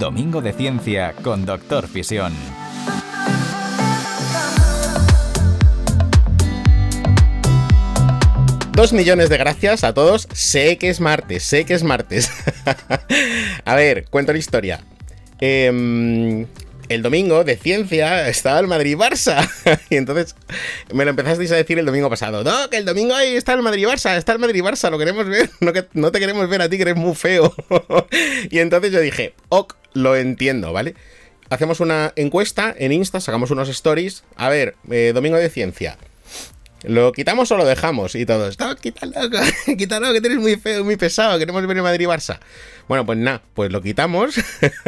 Domingo de Ciencia con Doctor Fisión. Dos millones de gracias a todos. Sé que es martes, sé que es martes. a ver, cuento la historia. Eh, el domingo de ciencia estaba el Madrid-Barça. y entonces me lo empezasteis a decir el domingo pasado. No, que el domingo ahí está el Madrid-Barça, está el Madrid-Barça, lo queremos ver. No, que, no te queremos ver a ti, que eres muy feo. y entonces yo dije, ok, lo entiendo, ¿vale? Hacemos una encuesta en Insta, sacamos unos stories. A ver, eh, domingo de ciencia. ¿Lo quitamos o lo dejamos? Y todos, no, quítalo, quítalo, que tienes muy feo, muy pesado, queremos ver el Madrid-Barça. Bueno, pues nada, pues lo quitamos.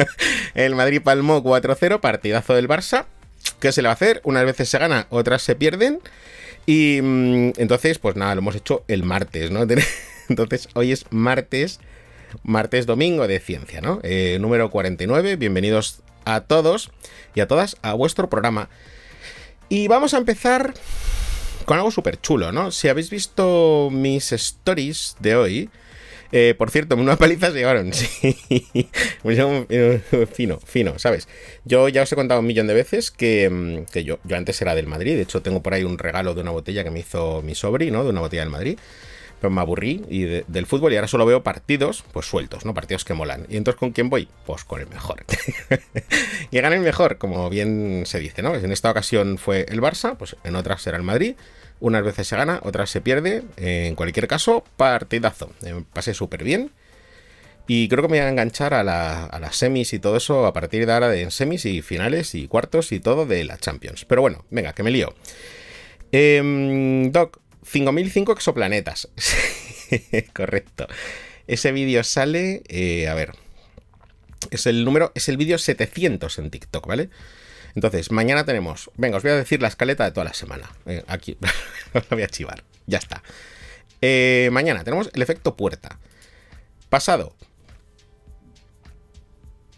el Madrid palmó 4-0, partidazo del Barça. ¿Qué se le va a hacer? Unas veces se gana, otras se pierden. Y mm, entonces, pues nada, lo hemos hecho el martes, ¿no? Entonces, hoy es martes, martes domingo de ciencia, ¿no? Eh, número 49. Bienvenidos a todos y a todas a vuestro programa. Y vamos a empezar con algo súper chulo, ¿no? Si habéis visto mis stories de hoy, eh, por cierto, una paliza se llevaron, sí. fino, fino, ¿sabes? Yo ya os he contado un millón de veces que, mm, que yo, yo antes era del Madrid, de hecho tengo por ahí un regalo de una botella que me hizo mi sobrino, de una botella del Madrid me aburrí y del fútbol y ahora solo veo partidos pues sueltos, ¿no? Partidos que molan. ¿Y entonces con quién voy? Pues con el mejor. y gana el mejor, como bien se dice, ¿no? En esta ocasión fue el Barça, pues en otras será el Madrid. Unas veces se gana, otras se pierde. En cualquier caso, partidazo. Me pasé súper bien. Y creo que me voy a enganchar a, las semis y todo eso a partir de ahora en semis y finales y cuartos y todo de la Champions. Pero bueno, venga, que me lío. Em, Doc, 5005 exoplanetas. Correcto. Ese vídeo sale, eh, a ver, es el número, es el vídeo 700 en TikTok, ¿vale? Entonces, mañana tenemos, venga, os voy a decir la escaleta de toda la semana. Eh, aquí, lo voy a chivar, ya está. Eh, mañana tenemos el efecto puerta. Pasado.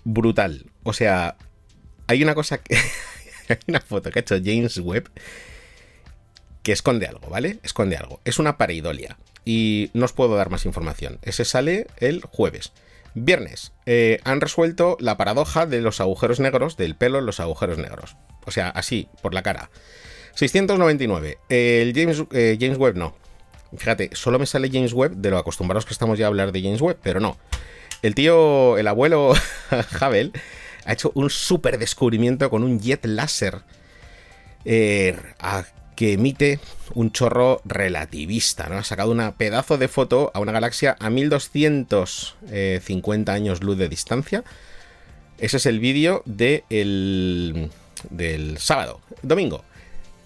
Brutal. O sea, hay una cosa que... hay una foto que ha hecho James Webb que esconde algo, ¿vale? Esconde algo. Es una pareidolia. Y no os puedo dar más información. Ese sale el jueves. Viernes. Eh, han resuelto la paradoja de los agujeros negros, del pelo en los agujeros negros. O sea, así, por la cara. 699. el James, eh, James Webb no. Fíjate, solo me sale James Webb de lo acostumbrados que estamos ya a hablar de James Webb, pero no. El tío, el abuelo Hubble, ha hecho un súper descubrimiento con un jet láser eh, que emite un chorro relativista, ¿no? Ha sacado una pedazo de foto a una galaxia a 1250 años luz de distancia. Ese es el vídeo del sábado, domingo.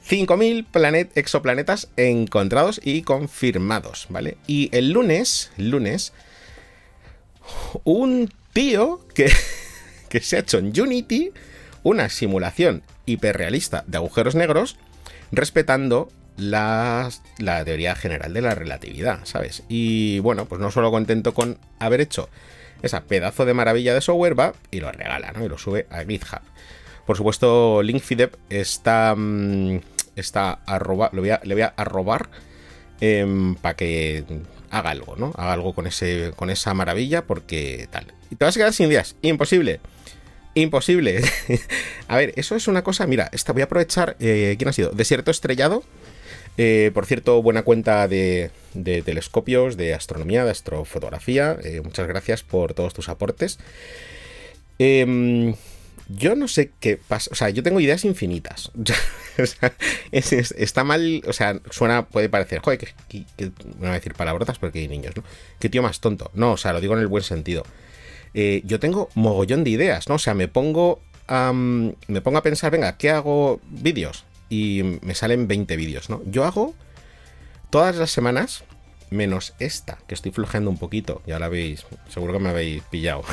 5.000 exoplanetas encontrados y confirmados, ¿vale? Y el lunes, lunes, un tío que, que se ha hecho en Unity una simulación hiperrealista de agujeros negros respetando la, teoría general de la relatividad, ¿sabes? Y bueno, pues no solo contento con haber hecho esa pedazo de maravilla de software, va y lo regala, ¿no? Y lo sube a GitHub. Por supuesto, Linkfidep está. Mm, está le, voy a, le voy a arrobar em, para que haga algo, ¿no? Haga algo con, ese, con esa maravilla, porque tal. Y te vas a quedar sin ideas. Imposible. Imposible. a ver, eso es una cosa. Mira, esta voy a aprovechar. Eh, ¿Quién ha sido? Desierto Estrellado. Eh, por cierto, buena cuenta de, telescopios, de astronomía, de astrofotografía. Eh, muchas gracias por todos tus aportes. Em, yo no sé qué pasa. O sea, yo tengo ideas infinitas. está mal. O sea, suena, puede parecer, joder, que, que, voy a decir palabrotas porque hay niños, ¿no? Qué tío más tonto. No, o sea, lo digo en el buen sentido. Eh, yo tengo mogollón de ideas, ¿no? O sea, me pongo, a, me pongo a pensar, venga, ¿qué hago? Vídeos. Y me salen 20 vídeos, ¿no? Yo hago todas las semanas, menos esta, que estoy flojeando un poquito, ya la veis, seguro que me habéis pillado.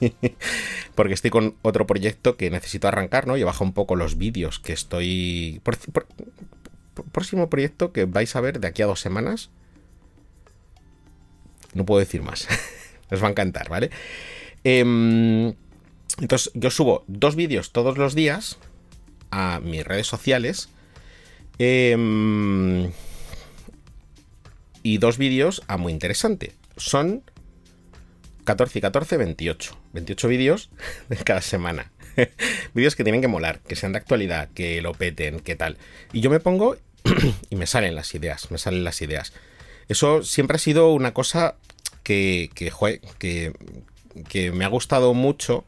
Porque estoy con otro proyecto que necesito arrancar, ¿no? Y bajo un poco los vídeos que estoy... próximo proyecto que vais a ver de aquí a dos semanas. No puedo decir más. os va a encantar, ¿vale? Em, entonces yo subo dos vídeos todos los días a mis redes sociales. Em, y dos vídeos a muy interesante. Son 14 y 14, 28. 28 vídeos cada semana. vídeos que tienen que molar, que sean de actualidad, que lo peten, que tal. Y yo me pongo y me salen las ideas, me salen las ideas. Eso siempre ha sido una cosa que, que, me ha gustado mucho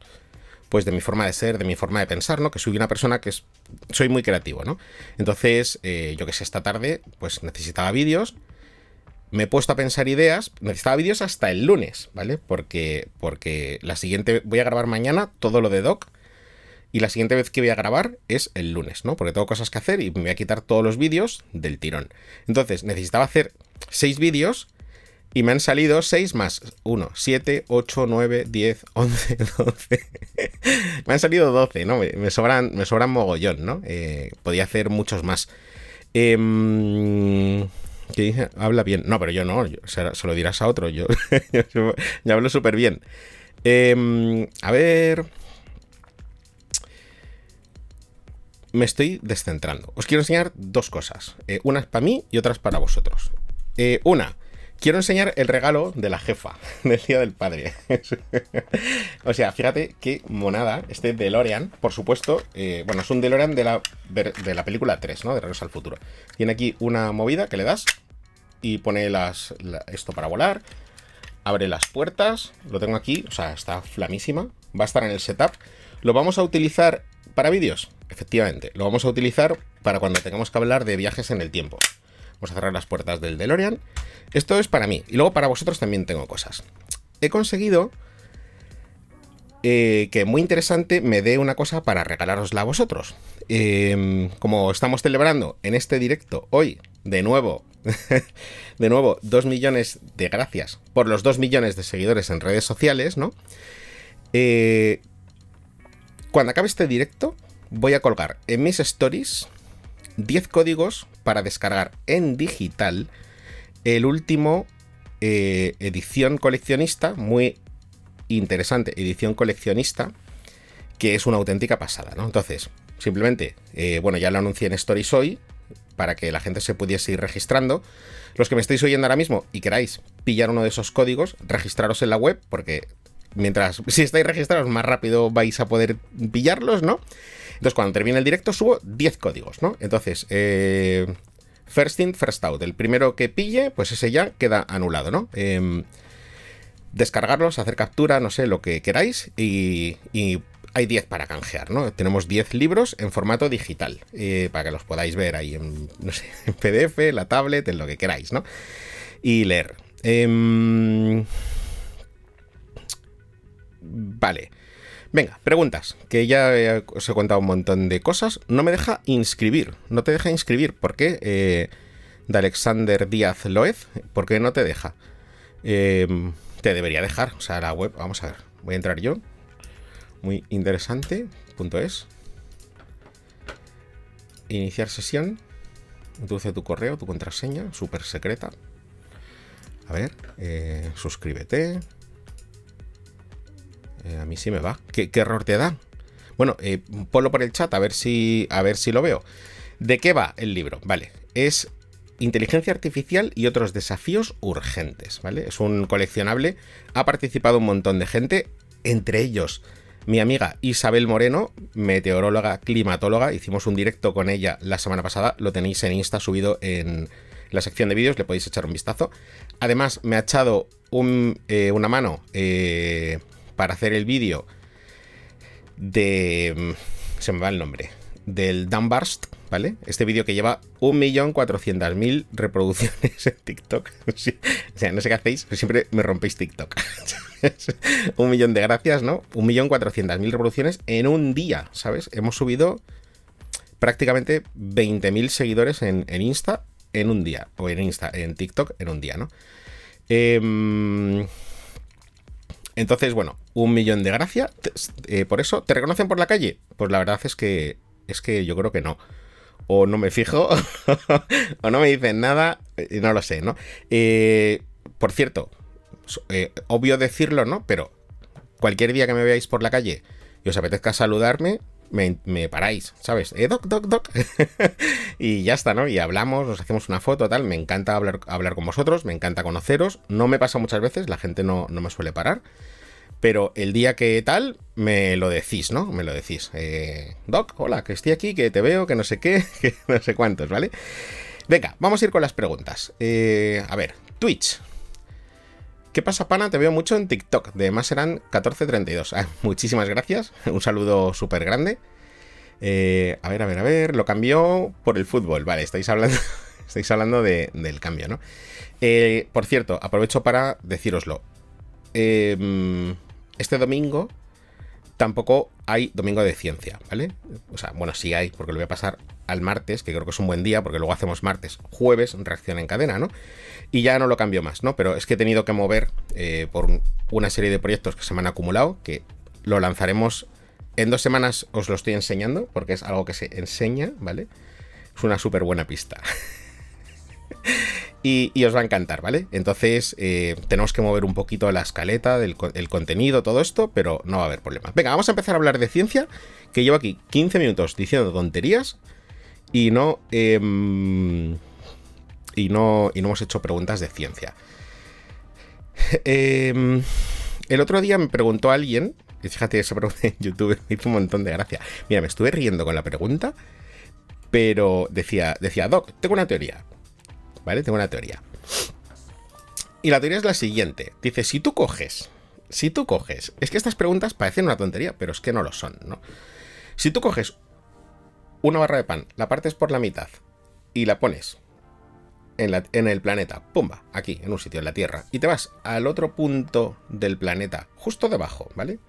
pues de mi forma de ser, de mi forma de pensar, ¿no? Que soy una persona que es, soy muy creativo, ¿no? Entonces, eh, yo que sé, esta tarde, pues necesitaba vídeos, me he puesto a pensar ideas, necesitaba vídeos hasta el lunes, ¿vale? Porque, porque la siguiente, voy a grabar mañana todo lo de Doc, y la siguiente vez que voy a grabar es el lunes, ¿no? Porque tengo cosas que hacer y me voy a quitar todos los vídeos del tirón. Entonces, necesitaba hacer seis vídeos y me han salido 6 más 1, 7, 8, 9, 10, 11, 12. me han salido 12, ¿no? Me, sobran, me sobran mogollón, ¿no? Eh, podía hacer muchos más. Eh, ¿Qué dice? Habla bien. No, pero yo no, se, lo dirás a otro. Yo, yo, hablo súper bien. Eh, a ver. Me estoy descentrando. Os quiero enseñar dos cosas. Eh, unas para mí y otras para vosotros. Eh, una quiero enseñar el regalo de la jefa del Día del Padre. o sea, fíjate qué monada este DeLorean, por supuesto. Eh, bueno, es un DeLorean de la, de la película 3, ¿no? De Regreso al Futuro. Tiene aquí una movida que le das y pone las, esto para volar. Abre las puertas. Lo tengo aquí, o sea, está flamísima. Va a estar en el setup. Lo vamos a utilizar para vídeos, efectivamente. Lo vamos a utilizar para cuando tengamos que hablar de viajes en el tiempo. Vamos a cerrar las puertas del DeLorean. Esto es para mí. Y luego para vosotros también tengo cosas. He conseguido eh, que muy interesante me dé una cosa para regalarosla a vosotros. Em, como estamos celebrando en este directo hoy, de nuevo, de nuevo, dos millones de gracias por los dos millones de seguidores en redes sociales, ¿no? Eh, cuando acabe este directo, voy a colgar en mis stories 10 códigos para descargar en digital el último eh, edición coleccionista, muy interesante, edición coleccionista, que es una auténtica pasada, ¿no? Entonces, simplemente, eh, bueno, ya lo anuncié en Stories hoy, para que la gente se pudiese ir registrando. Los que me estáis oyendo ahora mismo y queráis pillar uno de esos códigos, registraros en la web, porque mientras, si estáis registrados, más rápido vais a poder pillarlos, ¿no? Entonces, cuando termine el directo, subo 10 códigos, ¿no? Entonces, eh, first in, first out. El primero que pille, pues ese ya queda anulado, ¿no? Em, descargarlos, hacer captura, no sé, lo que queráis. Y, hay 10 para canjear, ¿no? Tenemos 10 libros en formato digital. Eh, para que los podáis ver ahí en, no en PDF, la tablet, en lo que queráis, ¿no? Y leer. Em, vale. Venga, preguntas, que ya os he contado un montón de cosas. No me deja inscribir, no te deja inscribir. ¿Por qué? Eh, de Alexander Díaz Loez, ¿por qué no te deja? Em, te debería dejar, o sea, la web, vamos a ver, voy a entrar yo. Muy interesante, punto es. Iniciar sesión. Introduce tu correo, tu contraseña, súper secreta. A ver, eh, suscríbete. Eh, a mí sí me va. ¿Qué, error te da? Bueno, eh, ponlo por el chat a ver, si, a ver si lo veo. ¿De qué va el libro? Vale, es Inteligencia Artificial y otros desafíos urgentes, ¿vale? Es un coleccionable, ha participado un montón de gente, entre ellos mi amiga Isabel Moreno, meteoróloga, climatóloga, hicimos un directo con ella la semana pasada, lo tenéis en Insta subido en la sección de vídeos, le podéis echar un vistazo. Además, me ha echado eh, una mano para hacer el vídeo de... Mm, se me va el nombre. Del Dunbarst, ¿vale? Este vídeo que lleva 1.400.000 reproducciones en TikTok. o sea, no sé qué hacéis, pero siempre me rompéis TikTok. un millón de gracias, ¿no? 1.400.000 reproducciones en un día, ¿sabes? Hemos subido prácticamente 20.000 seguidores en, en, Insta en un día. O en Insta, en TikTok en un día, ¿no? Eh, entonces, bueno, un millón de gracias. Eh, por eso, ¿te reconocen por la calle? Pues la verdad es que es que yo creo que no. O no me fijo, o no me dicen nada, y no lo sé, ¿no? Eh, por cierto, eh, obvio decirlo, ¿no? Pero cualquier día que me veáis por la calle y os apetezca saludarme, me, paráis, ¿sabes? Eh, doc, doc, doc. y ya está, ¿no? Y hablamos, nos hacemos una foto, tal. Me encanta hablar, hablar con vosotros, me encanta conoceros. No me pasa muchas veces, la gente no, no me suele parar. Pero el día que tal, me lo decís, ¿no? Me lo decís. Eh, Doc, hola, que estoy aquí, que te veo, que no sé qué, que no sé cuántos, ¿vale? Venga, vamos a ir con las preguntas. Eh, a ver, Twitch. ¿Qué pasa, pana? Te veo mucho en TikTok. De más serán 1432. Ah, muchísimas gracias. Un saludo súper grande. Eh, a ver, a ver, a ver. Lo cambió por el fútbol. Vale, estáis hablando, estáis hablando del cambio, ¿no? Eh, por cierto, aprovecho para decíroslo. Em, este domingo tampoco hay domingo de ciencia, ¿vale? O sea, bueno, sí hay, porque lo voy a pasar al martes, que creo que es un buen día, porque luego hacemos martes, jueves, reacción en cadena, ¿no? Y ya no lo cambio más, ¿no? Pero es que he tenido que mover eh, por una serie de proyectos que se me han acumulado, que lo lanzaremos en dos semanas, os lo estoy enseñando, porque es algo que se enseña, ¿vale? Es una súper buena pista. y, os va a encantar, ¿vale? Entonces eh, tenemos que mover un poquito la escaleta del el contenido, todo esto, pero no va a haber problema. Venga, vamos a empezar a hablar de ciencia, que llevo aquí 15 minutos diciendo tonterías y no... Em, y no, y no hemos hecho preguntas de ciencia. Em, el otro día me preguntó alguien, y fíjate, esa pregunta en YouTube me hizo un montón de gracia. Mira, me estuve riendo con la pregunta, pero decía, decía, Doc, tengo una teoría. ¿Vale? Tengo una teoría. Y la teoría es la siguiente. Dice, si tú coges, si tú coges, es que estas preguntas parecen una tontería, pero es que no lo son, ¿no? Si tú coges una barra de pan, la partes por la mitad y la pones en, el planeta, pumba, aquí, en un sitio, en la Tierra, y te vas al otro punto del planeta, justo debajo, ¿vale?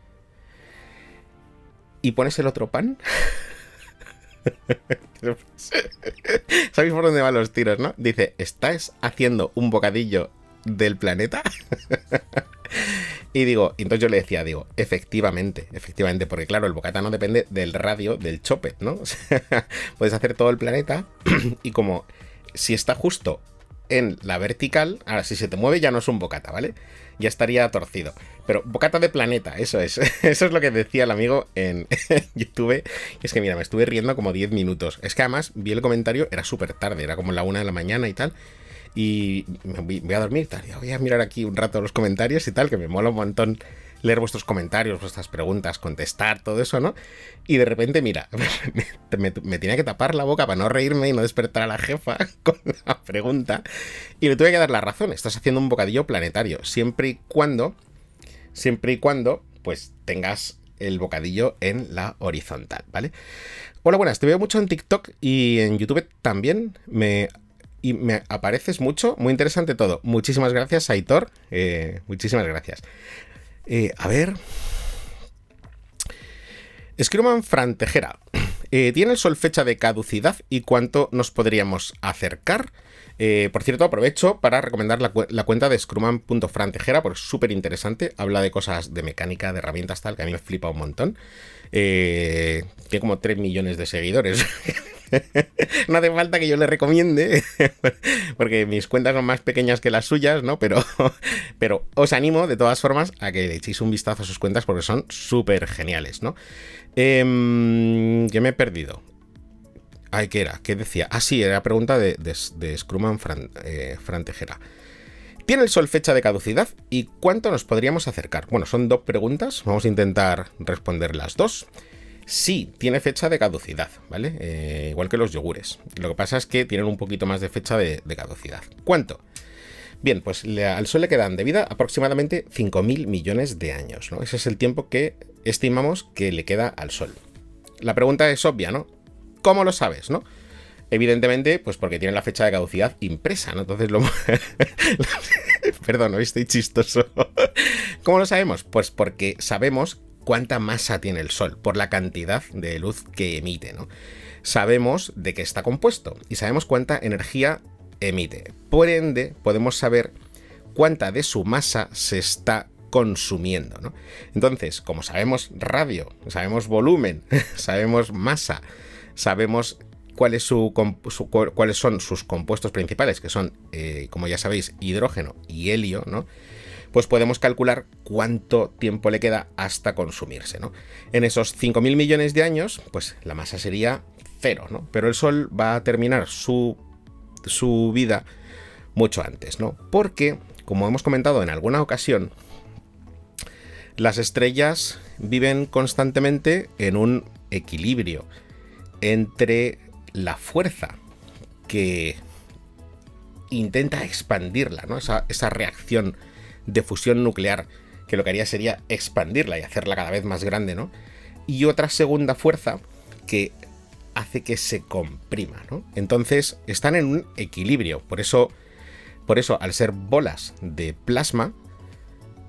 Y pones el otro pan. ¿Sabéis por dónde van los tiros, no? Dice, ¿estás haciendo un bocadillo del planeta? y digo, entonces yo le decía, digo, efectivamente, efectivamente, porque claro, el bocata no depende del radio del chope, ¿no? puedes hacer todo el planeta y como si está justo en la vertical, ahora si se te mueve ya no es un bocata, ¿vale? Ya estaría torcido. Pero bocata de planeta, eso es. Eso es lo que decía el amigo en, YouTube. Es que mira, me estuve riendo como 10 minutos. Es que además vi el comentario, era súper tarde, era como la una de la mañana y tal. Y me voy a dormir, tal. Y voy a mirar aquí un rato los comentarios y tal, que me mola un montón leer vuestros comentarios, vuestras preguntas, contestar, todo eso, ¿no? Y de repente, mira, me, tenía que tapar la boca para no reírme y no despertar a la jefa con la pregunta. Y le tuve que dar la razón. Estás haciendo un bocadillo planetario. Siempre y cuando, siempre y cuando, pues tengas el bocadillo en la horizontal, ¿vale? Hola, buenas, te veo mucho en TikTok y en YouTube también. Me y me apareces mucho, muy interesante todo. Muchísimas gracias, Aitor. Eh, muchísimas gracias. Eh, a ver. Screwman Frantejera. Eh, ¿Tiene el sol fecha de caducidad y cuánto nos podríamos acercar? Eh, por cierto, aprovecho para recomendar la, cuenta de screwman.frantejera porque es súper interesante. Habla de cosas de mecánica, de herramientas, tal, que a mí me flipa un montón. tiene como 3 millones de seguidores. no hace falta que yo le recomiende, porque mis cuentas son más pequeñas que las suyas, ¿no? Pero, pero os animo de todas formas a que le echéis un vistazo a sus cuentas porque son súper geniales, ¿no? Eh, ¿Qué me he perdido? Ay, ¿qué era? ¿Qué decía? Ah, sí, era pregunta de, de, Scruman eh, Frantejera. ¿Tiene el sol fecha de caducidad? ¿Y cuánto nos podríamos acercar? Bueno, son dos preguntas, vamos a intentar responder las dos. Sí, tiene fecha de caducidad, ¿vale? Eh, igual que los yogures. Lo que pasa es que tienen un poquito más de fecha de, caducidad. ¿Cuánto? Bien, pues al Sol le quedan de vida aproximadamente 5.000 millones de años, ¿no? Ese es el tiempo que estimamos que le queda al Sol. La pregunta es obvia, ¿no? ¿Cómo lo sabes, no? Evidentemente, pues porque tiene la fecha de caducidad impresa, ¿no? Entonces lo... Perdón, hoy estoy chistoso. ¿Cómo lo sabemos? Pues porque sabemos cuánta masa tiene el Sol por la cantidad de luz que emite. ¿no? Sabemos de qué está compuesto y sabemos cuánta energía emite. Por ende, podemos saber cuánta de su masa se está consumiendo. ¿no? Entonces, como sabemos radio, sabemos volumen, sabemos masa, sabemos cuáles son sus compuestos principales, que son, eh, como ya sabéis, hidrógeno y helio, ¿no? Pues podemos calcular cuánto tiempo le queda hasta consumirse, ¿no? En esos 5.000 millones de años, pues la masa sería cero, ¿no? Pero el Sol va a terminar su, su vida mucho antes, ¿no? Porque, como hemos comentado en alguna ocasión, las estrellas viven constantemente en un equilibrio entre la fuerza que intenta expandirla, ¿no? Esa, esa reacción de fusión nuclear, que lo que haría sería expandirla y hacerla cada vez más grande, ¿no? Y otra segunda fuerza que hace que se comprima, ¿no? Entonces están en un equilibrio, por eso, por eso al ser bolas de plasma,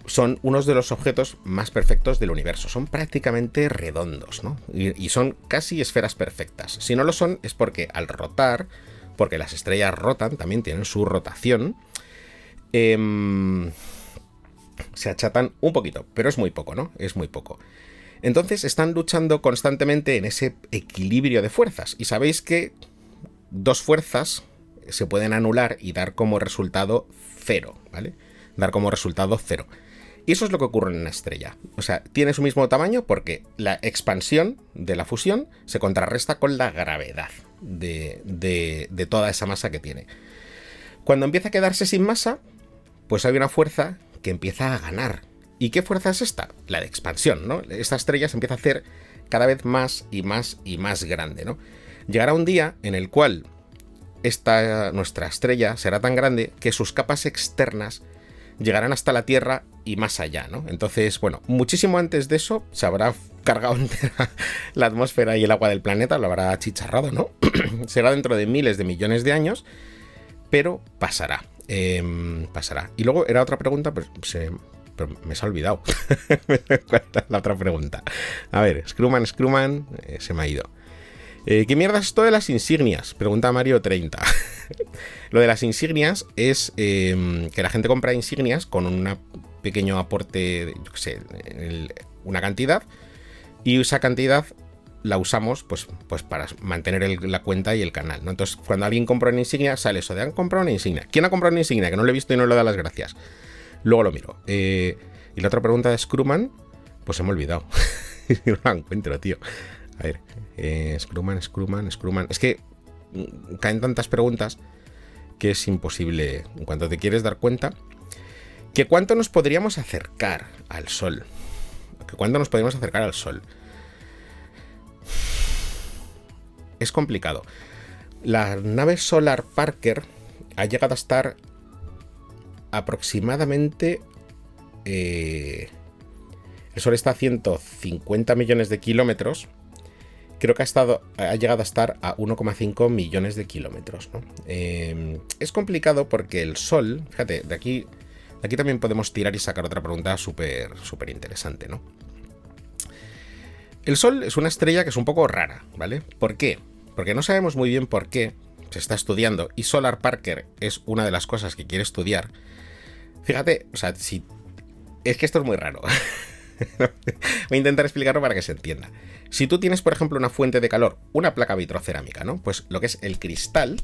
son unos de los objetos más perfectos del universo. Son prácticamente redondos, ¿no? Y, son casi esferas perfectas. Si no lo son, es porque al rotar, porque las estrellas rotan, también tienen su rotación, eh, se achatan un poquito, pero es muy poco, ¿no? Es muy poco. Entonces están luchando constantemente en ese equilibrio de fuerzas. Y sabéis que dos fuerzas se pueden anular y dar como resultado cero, ¿vale? Dar como resultado cero. Y eso es lo que ocurre en una estrella. O sea, tiene su mismo tamaño porque la expansión de la fusión se contrarresta con la gravedad de, toda esa masa que tiene. Cuando empieza a quedarse sin masa, pues hay una fuerza que empieza a ganar. ¿Y qué fuerza es esta? La de expansión, ¿no? Esta estrella se empieza a hacer cada vez más y más y más grande, ¿no? Llegará un día en el cual esta, nuestra estrella será tan grande que sus capas externas llegarán hasta la Tierra y más allá, ¿no? Entonces, bueno, muchísimo antes de eso se habrá cargado la atmósfera y el agua del planeta, lo habrá achicharrado, ¿no? Será dentro de miles de millones de años, pero pasará. Em, pasará. Y luego era otra pregunta, pues se, me se ha olvidado. la otra pregunta. A ver, Screwman, Screwman, eh, se me ha ido. Eh, ¿Qué mierda es esto de las insignias? Pregunta Mario 30. Lo de las insignias es em, que la gente compra insignias con un pequeño aporte, yo sé, una cantidad, y esa cantidad la usamos pues, pues para mantener la cuenta y el canal. Entonces, cuando alguien compra una insignia, sale eso de han comprado una insignia. ¿Quién ha comprado una insignia? Que no lo he visto y no le da las gracias. Luego lo miro. Eh, y la otra pregunta de Screwman, pues se me ha olvidado. no la encuentro, tío. A ver, eh, Screwman, Screwman, Screwman. Es que mm, caen tantas preguntas que es imposible, en cuanto te quieres dar cuenta, que cuánto nos podríamos acercar al Sol. Que cuánto nos podríamos acercar al Sol es complicado. La nave Solar Parker ha llegado a estar aproximadamente... Eh, el Sol está a 150 millones de kilómetros. Creo que ha, estado, ha llegado a estar a 1,5 millones de kilómetros. Em, es complicado porque el Sol, fíjate, de aquí, de aquí también podemos tirar y sacar otra pregunta súper interesante, ¿no? El Sol es una estrella que es un poco rara, ¿vale? ¿Por qué? Porque no sabemos muy bien por qué se está estudiando y Solar Parker es una de las cosas que quiere estudiar. Fíjate, o sea, si... Es que esto es muy raro. Voy a intentar explicarlo para que se entienda. Si tú tienes, por ejemplo, una fuente de calor, una placa vitrocerámica, ¿no? Pues lo que es el cristal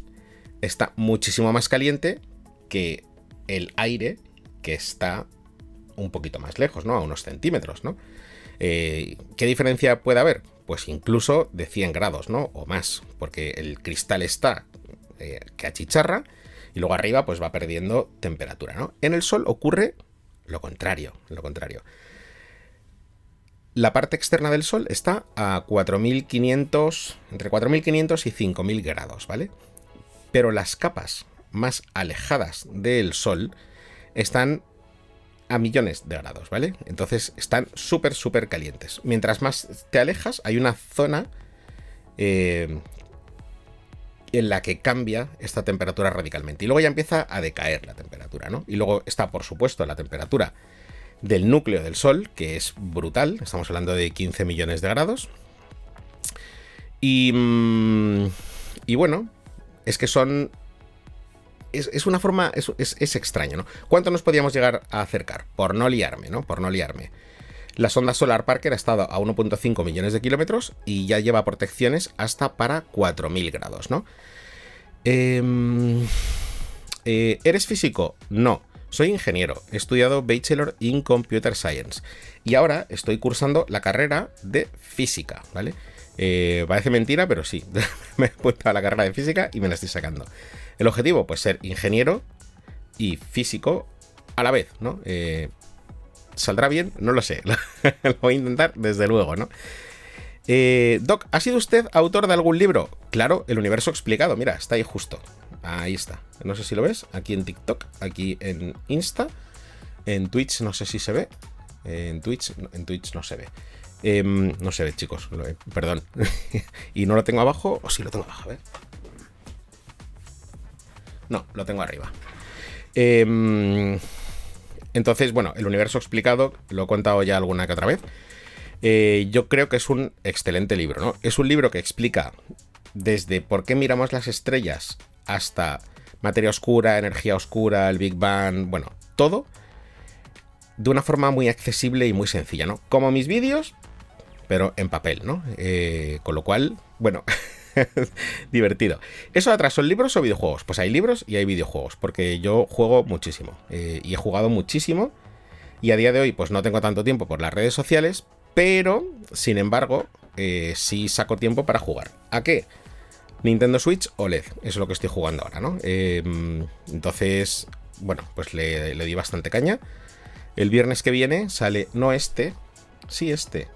está muchísimo más caliente que el aire que está un poquito más lejos, ¿no? A unos centímetros, ¿no? Eh, ¿Qué diferencia puede haber? Pues incluso de 100 grados, ¿no? O más, porque el cristal está eh, que achicharra y luego arriba pues va perdiendo temperatura, ¿no? En el Sol ocurre lo contrario, lo contrario. La parte externa del Sol está a 4500, entre 4500 y 5000 grados, ¿vale? Pero las capas más alejadas del Sol están a millones de grados, ¿vale? Entonces están súper, súper calientes. Mientras más te alejas, hay una zona eh, en la que cambia esta temperatura radicalmente. Y luego ya empieza a decaer la temperatura, ¿no? Y luego está, por supuesto, la temperatura del núcleo del Sol, que es brutal. Estamos hablando de 15 millones de grados. Y, mm, y bueno, es que son es, una forma, es, extraño, ¿no? ¿Cuánto nos podíamos llegar a acercar? Por no liarme, ¿no? Por no liarme. La sonda Solar Parker ha estado a 1.5 millones de kilómetros y ya lleva protecciones hasta para 4.000 grados, ¿no? Em, eh, ¿Eres físico? No. Soy ingeniero, he estudiado Bachelor in Computer Science y ahora estoy cursando la carrera de física, ¿vale? Eh, parece mentira, pero sí, me he puesto a la carrera de física y me la estoy sacando. El objetivo, pues ser ingeniero y físico a la vez, ¿no? Eh, ¿Saldrá bien? No lo sé. lo voy a intentar desde luego, ¿no? Eh, Doc, ¿ha sido usted autor de algún libro? Claro, El Universo Explicado. Mira, está ahí justo. Ahí está. No sé si lo ves. Aquí en TikTok, aquí en Insta. En Twitch no sé si se ve. En Twitch, en Twitch no se ve. Em, no se ve, chicos. Perdón. y no lo tengo abajo. O sí lo tengo abajo, a ver. No, lo tengo arriba. Em, entonces, bueno, el universo explicado, lo he contado ya alguna que otra vez. Eh, yo creo que es un excelente libro, ¿no? Es un libro que explica desde por qué miramos las estrellas hasta materia oscura, energía oscura, el Big Bang, bueno, todo de una forma muy accesible y muy sencilla, ¿no? Como mis vídeos, pero en papel, ¿no? Eh, con lo cual, bueno, divertido. ¿Eso atrás son libros o videojuegos? Pues hay libros y hay videojuegos, porque yo juego muchísimo eh, y he jugado muchísimo y a día de hoy pues no tengo tanto tiempo por las redes sociales, pero sin embargo eh, sí saco tiempo para jugar. ¿A qué? Nintendo Switch OLED, es lo que estoy jugando ahora, ¿no? Em, entonces, bueno, pues le, le di bastante caña. El viernes que viene sale, no este, sí este,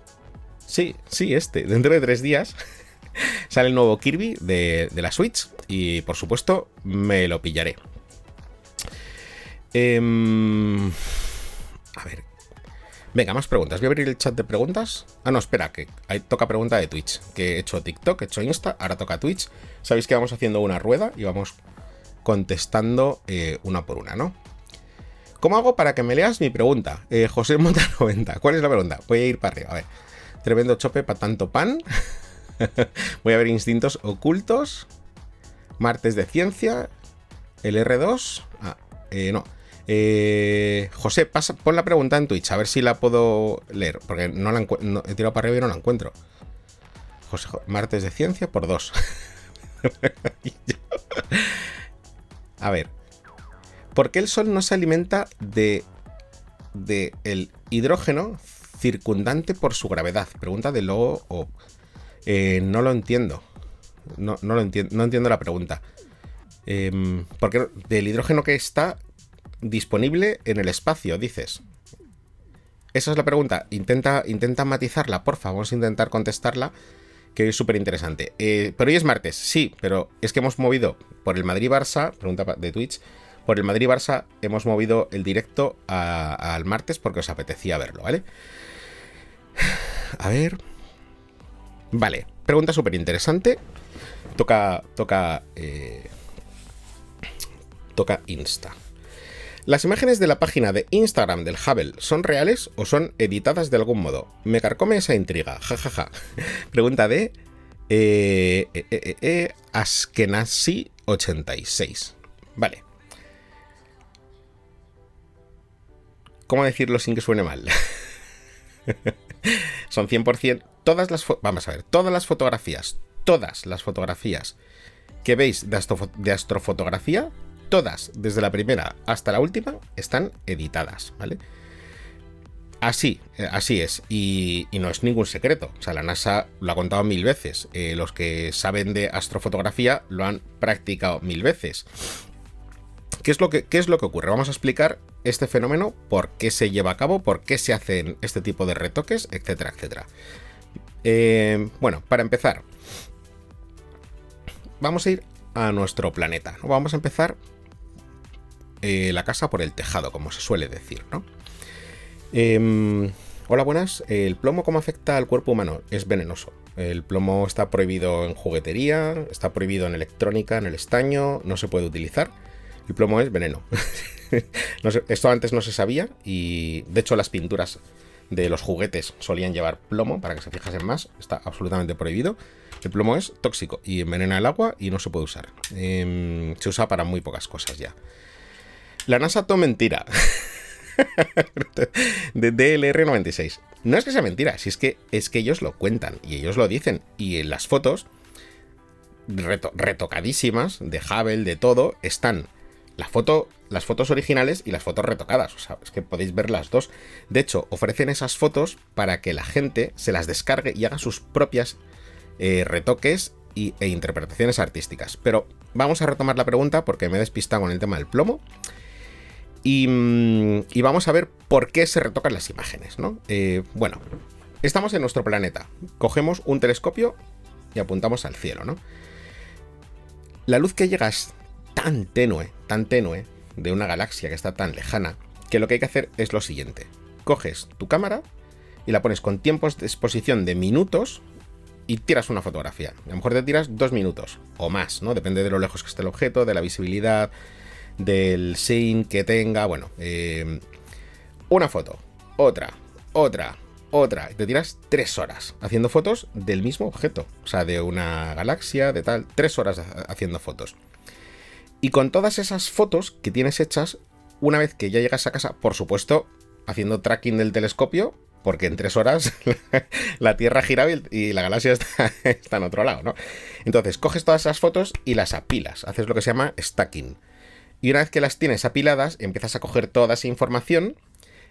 sí, sí este, dentro de tres días sale el nuevo Kirby de, la Switch y por supuesto me lo pillaré. Em, a ver. Venga, más preguntas. Voy a abrir el chat de preguntas. Ah, no, espera, que toca pregunta de Twitch. Que he hecho TikTok, he hecho Insta, ahora toca Twitch. Sabéis que vamos haciendo una rueda y vamos contestando eh, una por una, ¿no? ¿Cómo hago para que me leas mi pregunta? Eh, José Monta 90. ¿Cuál es la pregunta? Voy a ir para arriba. A ver. Tremendo chope para tanto pan. Voy a ver instintos ocultos. Martes de ciencia. El R2. Ah, eh, no. Eh, José, pasa, pon la pregunta en Twitch, a ver si la puedo leer, porque no la he tirado para arriba y no la encuentro. Martes de ciencia por dos. a ver. ¿Por qué el Sol no se alimenta de, de el hidrógeno circundante por su gravedad? Pregunta de lo o eh, no lo entiendo. No, lo entiendo. No entiendo la pregunta. Em, porque del hidrógeno que está disponible en el espacio, dices. Esa es la pregunta. Intenta, intenta matizarla, porfa. Vamos a intentar contestarla, que es súper interesante. Eh, pero hoy es martes, sí, pero es que hemos movido por el Madrid-Barça, pregunta de Twitch, por el Madrid-Barça hemos movido el directo al martes porque os apetecía verlo, ¿vale? A ver. Vale, pregunta súper interesante. Toca. Toca. Eh, toca Insta. ¿Las imágenes de la página de Instagram del Hubble son reales o son editadas de algún modo? Me carcome esa intriga, jajaja. Pregunta de eh, eh, eh, eh Askenazi86. Vale. ¿Cómo decirlo sin que suene mal? son 100% todas las vamos a ver, todas las fotografías, todas las fotografías que veis de, astrofotografía, todas, desde la primera hasta la última, están editadas, ¿vale? Así, eh, así es, y, no es ningún secreto. O sea, la NASA lo ha contado mil veces. Eh, los que saben de astrofotografía lo han practicado mil veces. ¿Qué es, lo que, ¿Qué es lo que ocurre? Vamos a explicar este fenómeno, por qué se lleva a cabo, por qué se hacen este tipo de retoques, etcétera, etcétera. Eh, bueno, para empezar, vamos a ir a nuestro planeta. Vamos a empezar eh, la casa por el tejado, como se suele decir, ¿no? Em, hola, buenas. ¿El plomo cómo afecta al cuerpo humano? Es venenoso. El plomo está prohibido en juguetería, está prohibido en electrónica, en el estaño, no se puede utilizar. El plomo es veneno. esto antes no se sabía y de hecho las pinturas de los juguetes solían llevar plomo, para que se fijasen más, está absolutamente prohibido. El plomo es tóxico y envenena el agua y no se puede usar. Em, se usa para muy pocas cosas ya. La NASA todo mentira. de DLR96. No es que sea mentira, si es que es que ellos lo cuentan y ellos lo dicen. Y en las fotos retocadísimas de Hubble, de todo, están la foto las fotos originales y las fotos retocadas. O sea, es que podéis ver las dos. De hecho, ofrecen esas fotos para que la gente se las descargue y haga sus propias eh, retoques e interpretaciones artísticas. Pero vamos a retomar la pregunta porque me he despistado con el tema del plomo. Y, mm, vamos a ver por qué se retocan las imágenes, ¿no? Eh, bueno, estamos en nuestro planeta. Cogemos un telescopio y apuntamos al cielo, ¿no? La luz que llega es tan tenue, tan tenue, de una galaxia que está tan lejana, que lo que hay que hacer es lo siguiente. Coges tu cámara y la pones con tiempos de exposición de minutos y tiras una fotografía. A lo mejor te tiras dos minutos o más, ¿no? Depende de lo lejos que esté el objeto, de la visibilidad, del sync que tenga. Bueno, eh, una foto, otra, otra, otra. Y te tiras tres horas haciendo fotos del mismo objeto. O sea, de una galaxia, de tal. Tres horas haciendo fotos. Y con todas esas fotos que tienes hechas, una vez que ya llegas a casa, por supuesto, haciendo tracking del telescopio, porque en tres horas la Tierra gira y la galaxia está, en otro lado, ¿no? Entonces, coges todas esas fotos y las apilas, haces lo que se llama stacking. Y una vez que las tienes apiladas, empiezas a coger toda esa información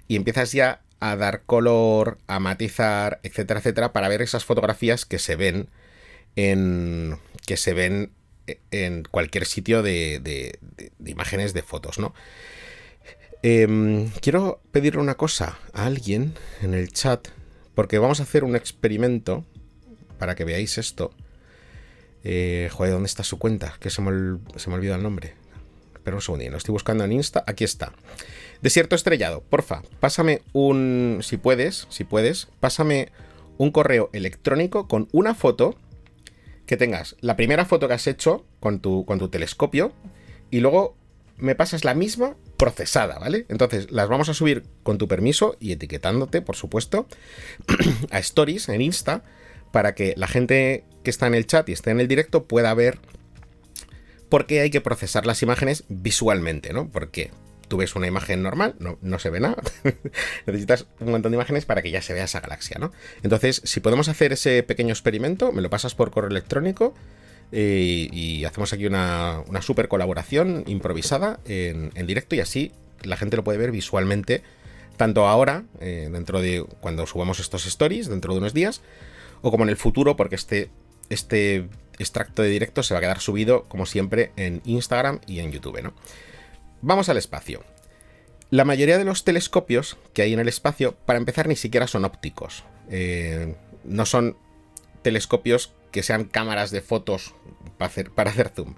y empiezas ya a dar color, a matizar, etcétera, etcétera, para ver esas fotografías que se ven en. que se ven en cualquier sitio de, imágenes de fotos, ¿no? Em, quiero pedirle una cosa a alguien en el chat, porque vamos a hacer un experimento para que veáis esto. Eh, joder, ¿dónde está su cuenta? Que se me, se me olvida el nombre. Pero un segundito, lo estoy buscando en Insta. Aquí está. Desierto estrellado, porfa, pásame un. Si puedes, si puedes, pásame un correo electrónico con una foto que tengas la primera foto que has hecho con tu, con tu telescopio y luego me pasas la misma procesada, ¿vale? Entonces las vamos a subir con tu permiso y etiquetándote, por supuesto, a stories en Insta para que la gente que está en el chat y esté en el directo pueda ver por qué hay que procesar las imágenes visualmente, ¿no? Porque tú ves una imagen normal, no, no se ve nada. Necesitas un montón de imágenes para que ya se vea esa galaxia, ¿no? Entonces, si podemos hacer ese pequeño experimento, me lo pasas por correo electrónico eh, y hacemos aquí una, super colaboración improvisada en, directo y así la gente lo puede ver visualmente, tanto ahora, eh, dentro de cuando subamos estos stories, dentro de unos días, o como en el futuro, porque este, este extracto de directo se va a quedar subido, como siempre, en Instagram y en YouTube. ¿no? Vamos al espacio. La mayoría de los telescopios que hay en el espacio, para empezar, ni siquiera son ópticos. Eh, no son telescopios que sean cámaras de fotos para hacer, zoom.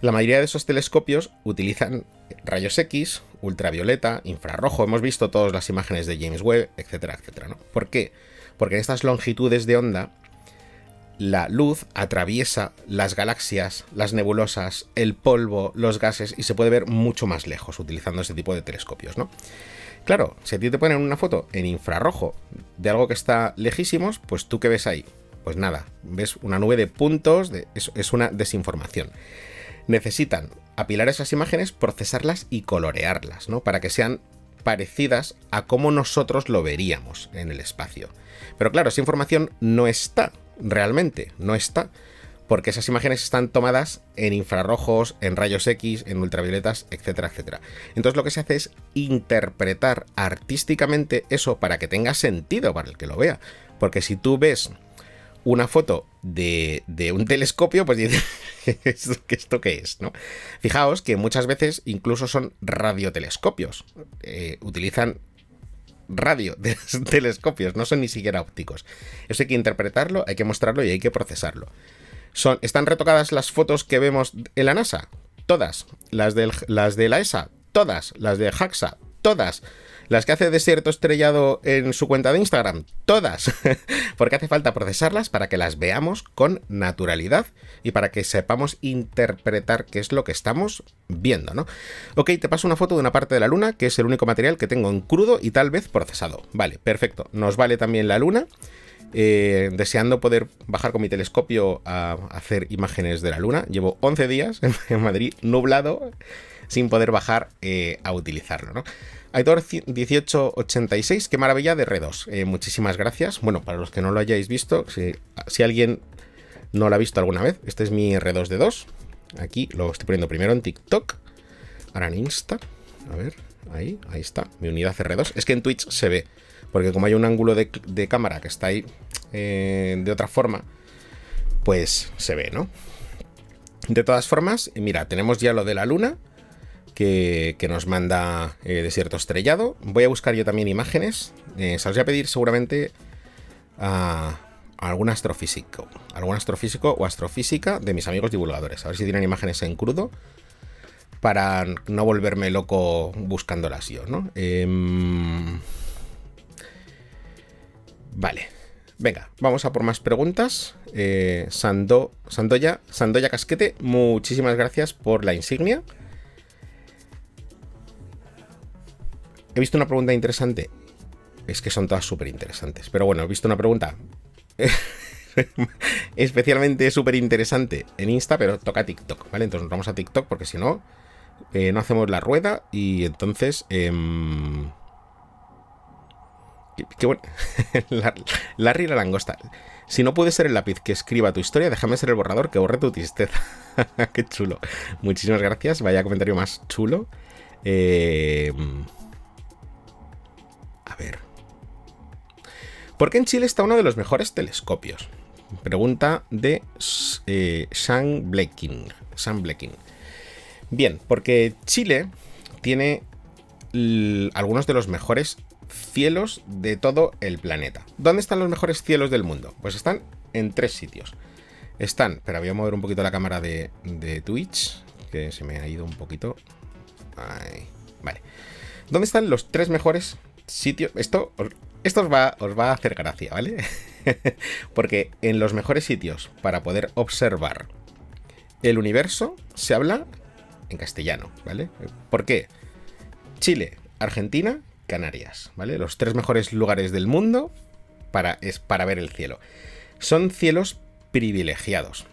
La mayoría de esos telescopios utilizan rayos X, ultravioleta, infrarrojo. Hemos visto todas las imágenes de James Webb, etcétera, etcétera. ¿Por qué? Porque en estas longitudes de onda la luz atraviesa las galaxias, las nebulosas, el polvo, los gases y se puede ver mucho más lejos utilizando este tipo de telescopios, ¿no? Claro, si a ti te ponen una foto en infrarrojo de algo que está lejísimos, pues tú qué ves ahí? Pues nada, ves una nube de puntos, de, es, una desinformación. Necesitan apilar esas imágenes, procesarlas y colorearlas, ¿no? Para que sean parecidas a cómo nosotros lo veríamos en el espacio. Pero claro, esa información no está, realmente, no está, porque esas imágenes están tomadas en infrarrojos, en rayos X, en ultravioletas, etcétera, etcétera. Entonces lo que se hace es interpretar artísticamente eso para que tenga sentido para el que lo vea. Porque si tú ves una foto de, un telescopio, pues dices, ¿esto, qué es? ¿no? Fijaos que muchas veces incluso son radiotelescopios. Eh, utilizan radio de telescopios, no son ni siquiera ópticos. Eso hay que interpretarlo, hay que mostrarlo y hay que procesarlo. Son, ¿Están retocadas las fotos que vemos en la NASA? Todas. Las, las de la ESA, todas. Las de JAXA, todas. Las que hace Desierto Estrellado en su cuenta de Instagram, todas. Porque hace falta procesarlas para que las veamos con naturalidad y para que sepamos interpretar qué es lo que estamos viendo, ¿no? Ok, te paso una foto de una parte de la luna, que es el único material que tengo en crudo y tal vez procesado. Vale, perfecto. Nos vale también la luna. Eh, deseando poder bajar con mi telescopio a hacer imágenes de la luna. Llevo 11 días en Madrid nublado sin poder bajar eh, a utilizarlo, ¿no? Aitor 1886, qué maravilla de R2. Eh, muchísimas gracias. Bueno, para los que no lo hayáis visto, si, alguien no lo ha visto alguna vez, este es mi R2 de 2. Aquí lo estoy poniendo primero en TikTok. ahora en Insta. A ver, ahí, ahí está. Mi unidad R2. Es que en Twitch se ve. Porque como hay un ángulo de, cámara que está ahí eh, de otra forma, pues se ve, ¿no? De todas formas, mira, tenemos ya lo de la luna, que, nos manda eh, desierto estrellado. Voy a buscar yo también imágenes. Eh, se voy a pedir seguramente a, algún astrofísico. Algún astrofísico o astrofísica de mis amigos divulgadores. A ver si tienen imágenes en crudo. Para no volverme loco buscándolas yo, ¿no? Em, vale. Venga, vamos a por más preguntas. Eh, Sando, Sandoya, Sandoya Casquete, muchísimas gracias por la insignia. He visto una pregunta interesante. Es que son todas súper interesantes. Pero bueno, he visto una pregunta especialmente súper interesante en Insta, pero toca TikTok, ¿vale? Entonces nos vamos a TikTok porque si no, eh, no hacemos la rueda y entonces... Eh, qué, bueno. la, Larry la langosta. Si no puede ser el lápiz que escriba tu historia, déjame ser el borrador que borre tu tristeza. qué chulo. Muchísimas gracias. Vaya comentario más chulo. Eh, ver. ¿Por qué en Chile está uno de los mejores telescopios? Pregunta de eh, Sean Blekin. Bien, porque Chile tiene algunos de los mejores cielos de todo el planeta. ¿Dónde están los mejores cielos del mundo? Pues están en tres sitios. Están, pero voy a mover un poquito la cámara de, Twitch, que se me ha ido un poquito. vale. ¿Dónde están los tres mejores sitios? Esto esto os va, os va a hacer gracia, ¿vale? Porque en los mejores sitios para poder observar el universo se habla en castellano, ¿vale? ¿Por qué? Chile, Argentina, Canarias, ¿vale? Los tres mejores lugares del mundo para, es para ver el cielo. Son cielos privilegiados.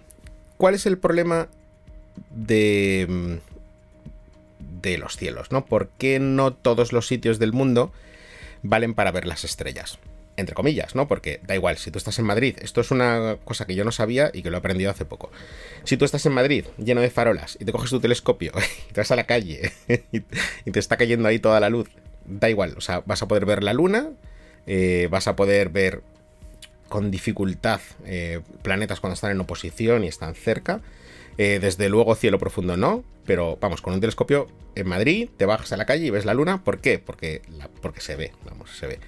¿Cuál es el problema de, mm, de los cielos, ¿no? ¿Por qué no todos los sitios del mundo valen para ver las estrellas. Entre comillas, ¿no? Porque da igual, si tú estás en Madrid, esto es una cosa que yo no sabía y que lo he aprendido hace poco. Si tú estás en Madrid lleno de farolas y te coges tu telescopio y te vas a la calle y te está cayendo ahí toda la luz, da igual, o sea, vas a poder ver la luna, eh, vas a poder ver con dificultad eh, planetas cuando están en oposición y están cerca. Eh, desde luego cielo profundo no, pero vamos, con un telescopio en Madrid te bajas a la calle y ves la luna. ¿Por qué? Porque, porque se ve, vamos, se ve.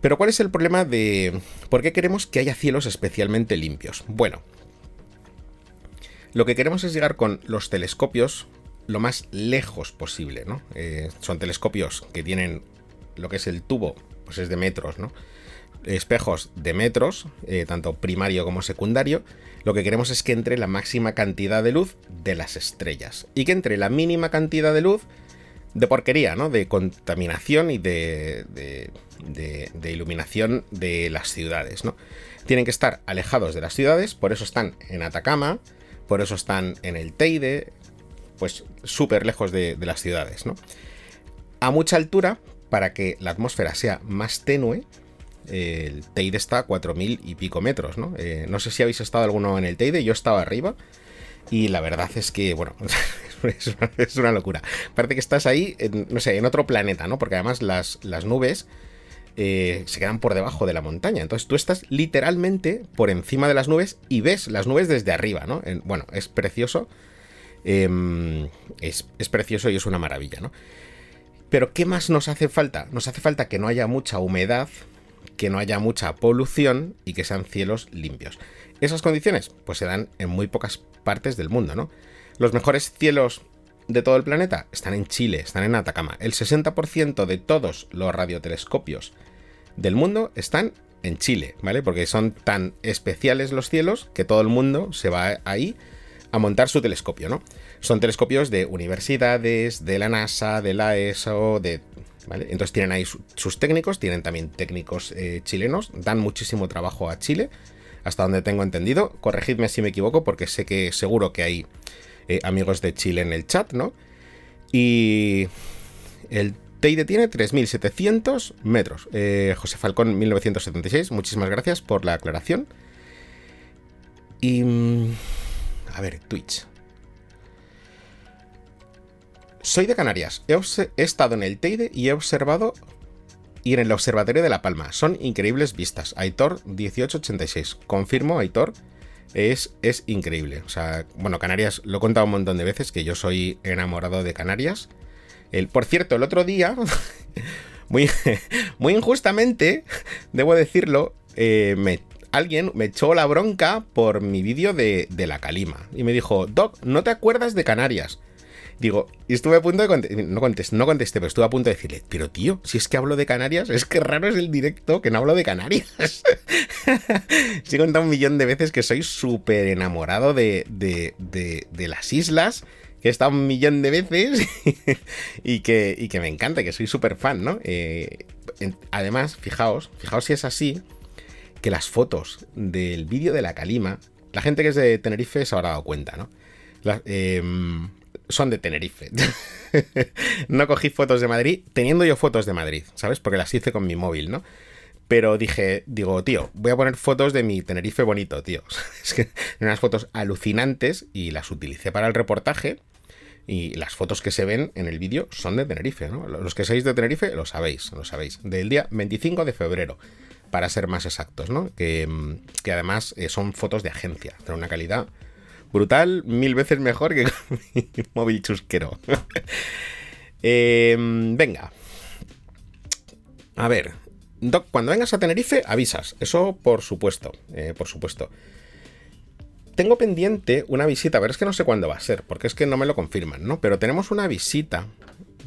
Pero ¿cuál es el problema de por qué queremos que haya cielos especialmente limpios? Bueno, lo que queremos es llegar con los telescopios lo más lejos posible, ¿no? Eh, son telescopios que tienen lo que es el tubo, pues es de metros, ¿no? Espejos de metros, eh, tanto primario como secundario, lo que queremos es que entre la máxima cantidad de luz de las estrellas y que entre la mínima cantidad de luz de porquería, ¿no? De contaminación y de, de, iluminación de las ciudades, ¿no? Tienen que estar alejados de las ciudades, por eso están en Atacama, por eso están en el Teide, pues súper lejos de, de las ciudades, ¿no? A mucha altura, para que la atmósfera sea más tenue, el Teide está a 4.000 y pico metros, ¿no? Eh, no sé si habéis estado alguno en el Teide, yo estaba arriba y la verdad es que, bueno, es una, locura. Parece que estás ahí, no sé, en otro planeta, ¿no? Porque además las, las nubes eh, se quedan por debajo de la montaña. Entonces tú estás literalmente por encima de las nubes y ves las nubes desde arriba, ¿no? bueno, es precioso. Em, es, es precioso y es una maravilla, ¿no? Pero ¿qué más nos hace falta? Nos hace falta que no haya mucha humedad que no haya mucha polución y que sean cielos limpios. Esas condiciones pues se dan en muy pocas partes del mundo, ¿no? Los mejores cielos de todo el planeta están en Chile, están en Atacama. El 60% de todos los radiotelescopios del mundo están en Chile, ¿vale? Porque son tan especiales los cielos que todo el mundo se va ahí a montar su telescopio, ¿no? Son telescopios de universidades, de la NASA, de la ESO, de entonces tienen ahí sus técnicos, tienen también técnicos eh, chilenos, dan muchísimo trabajo a Chile, hasta donde tengo entendido. Corregidme si me equivoco, porque sé que seguro que hay eh, amigos de Chile en el chat, ¿no? Y el Teide tiene 3.700 metros. Eh, José Falcón, 1976, muchísimas gracias por la aclaración. Y... Mm, a ver, Twitch. Soy de Canarias. He, estado en el Teide y he observado. Y en el Observatorio de La Palma. Son increíbles vistas. Aitor 1886. Confirmo, Aitor. Es, es increíble. O sea, bueno, Canarias lo he contado un montón de veces que yo soy enamorado de Canarias. Por cierto, el otro día, muy, muy injustamente, debo decirlo, eh, me alguien me echó la bronca por mi vídeo de, la calima. Y me dijo, Doc, ¿no te acuerdas de Canarias? Digo, y estuve a punto de contestar, no contesté, no contesté, pero estuve a punto de decirle, pero tío, si es que hablo de Canarias, es que raro es el directo que no hablo de Canarias. sí he contado un millón de veces que soy súper enamorado de, de, las islas, que he estado un millón de veces y, que, y que me encanta, que soy súper fan, ¿no? Eh, además, fijaos, fijaos si es así, que las fotos del vídeo de la Calima, la gente que es de Tenerife se habrá dado cuenta, ¿no? Em, son de Tenerife. no cogí fotos de Madrid, teniendo yo fotos de Madrid, ¿sabes? Porque las hice con mi móvil, ¿no? Pero dije, digo, tío, voy a poner fotos de mi Tenerife bonito, tío. es que unas fotos alucinantes y las utilicé para el reportaje. Y las fotos que se ven en el vídeo son de Tenerife, ¿no? Los que seáis de Tenerife lo sabéis, lo sabéis. Del día 25 de febrero para ser más exactos, ¿no? Que, además eh, son fotos de agencia, de una calidad brutal, mil veces mejor que con mi móvil chusquero. Em, venga. A ver, Doc, cuando vengas a Tenerife, avisas. Eso por supuesto, eh, por supuesto. Tengo pendiente una visita, pero es que no sé cuándo va a ser, porque es que no me lo confirman, ¿no? Pero tenemos una visita,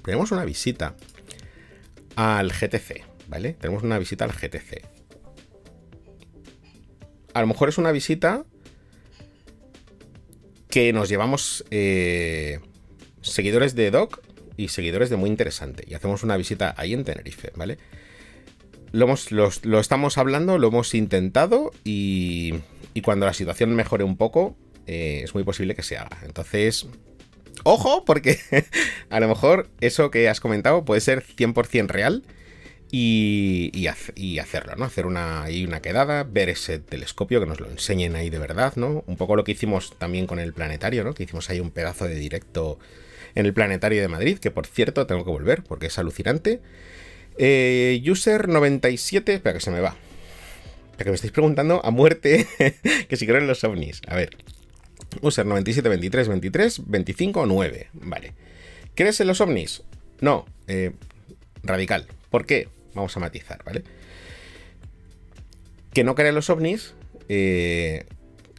tenemos una visita al GTC, ¿vale? Tenemos una visita al GTC a lo mejor es una visita que nos llevamos eh, seguidores de Doc y seguidores de Muy Interesante. Y hacemos una visita ahí en Tenerife, ¿vale? Lo, hemos, lo, estamos hablando, lo hemos intentado y, y cuando la situación mejore un poco, eh, es muy posible que se haga. Entonces, ojo, porque a lo mejor eso que has comentado puede ser 100% real y, hacerlo, ¿no? Hacer una, ahí una quedada, ver ese telescopio, que nos lo enseñen ahí de verdad, ¿no? Un poco lo que hicimos también con el planetario, ¿no? Que hicimos ahí un pedazo de directo en el planetario de Madrid, que por cierto tengo que volver porque es alucinante. Eh, user 97, espera que se me va. que me estáis preguntando a muerte que si creo en los ovnis. A ver. User 97, 23, 23, 25, 9. Vale. ¿Crees en los ovnis? No. Eh, radical. ¿Por qué? Vamos a matizar, ¿vale? Que no cree en los ovnis, eh,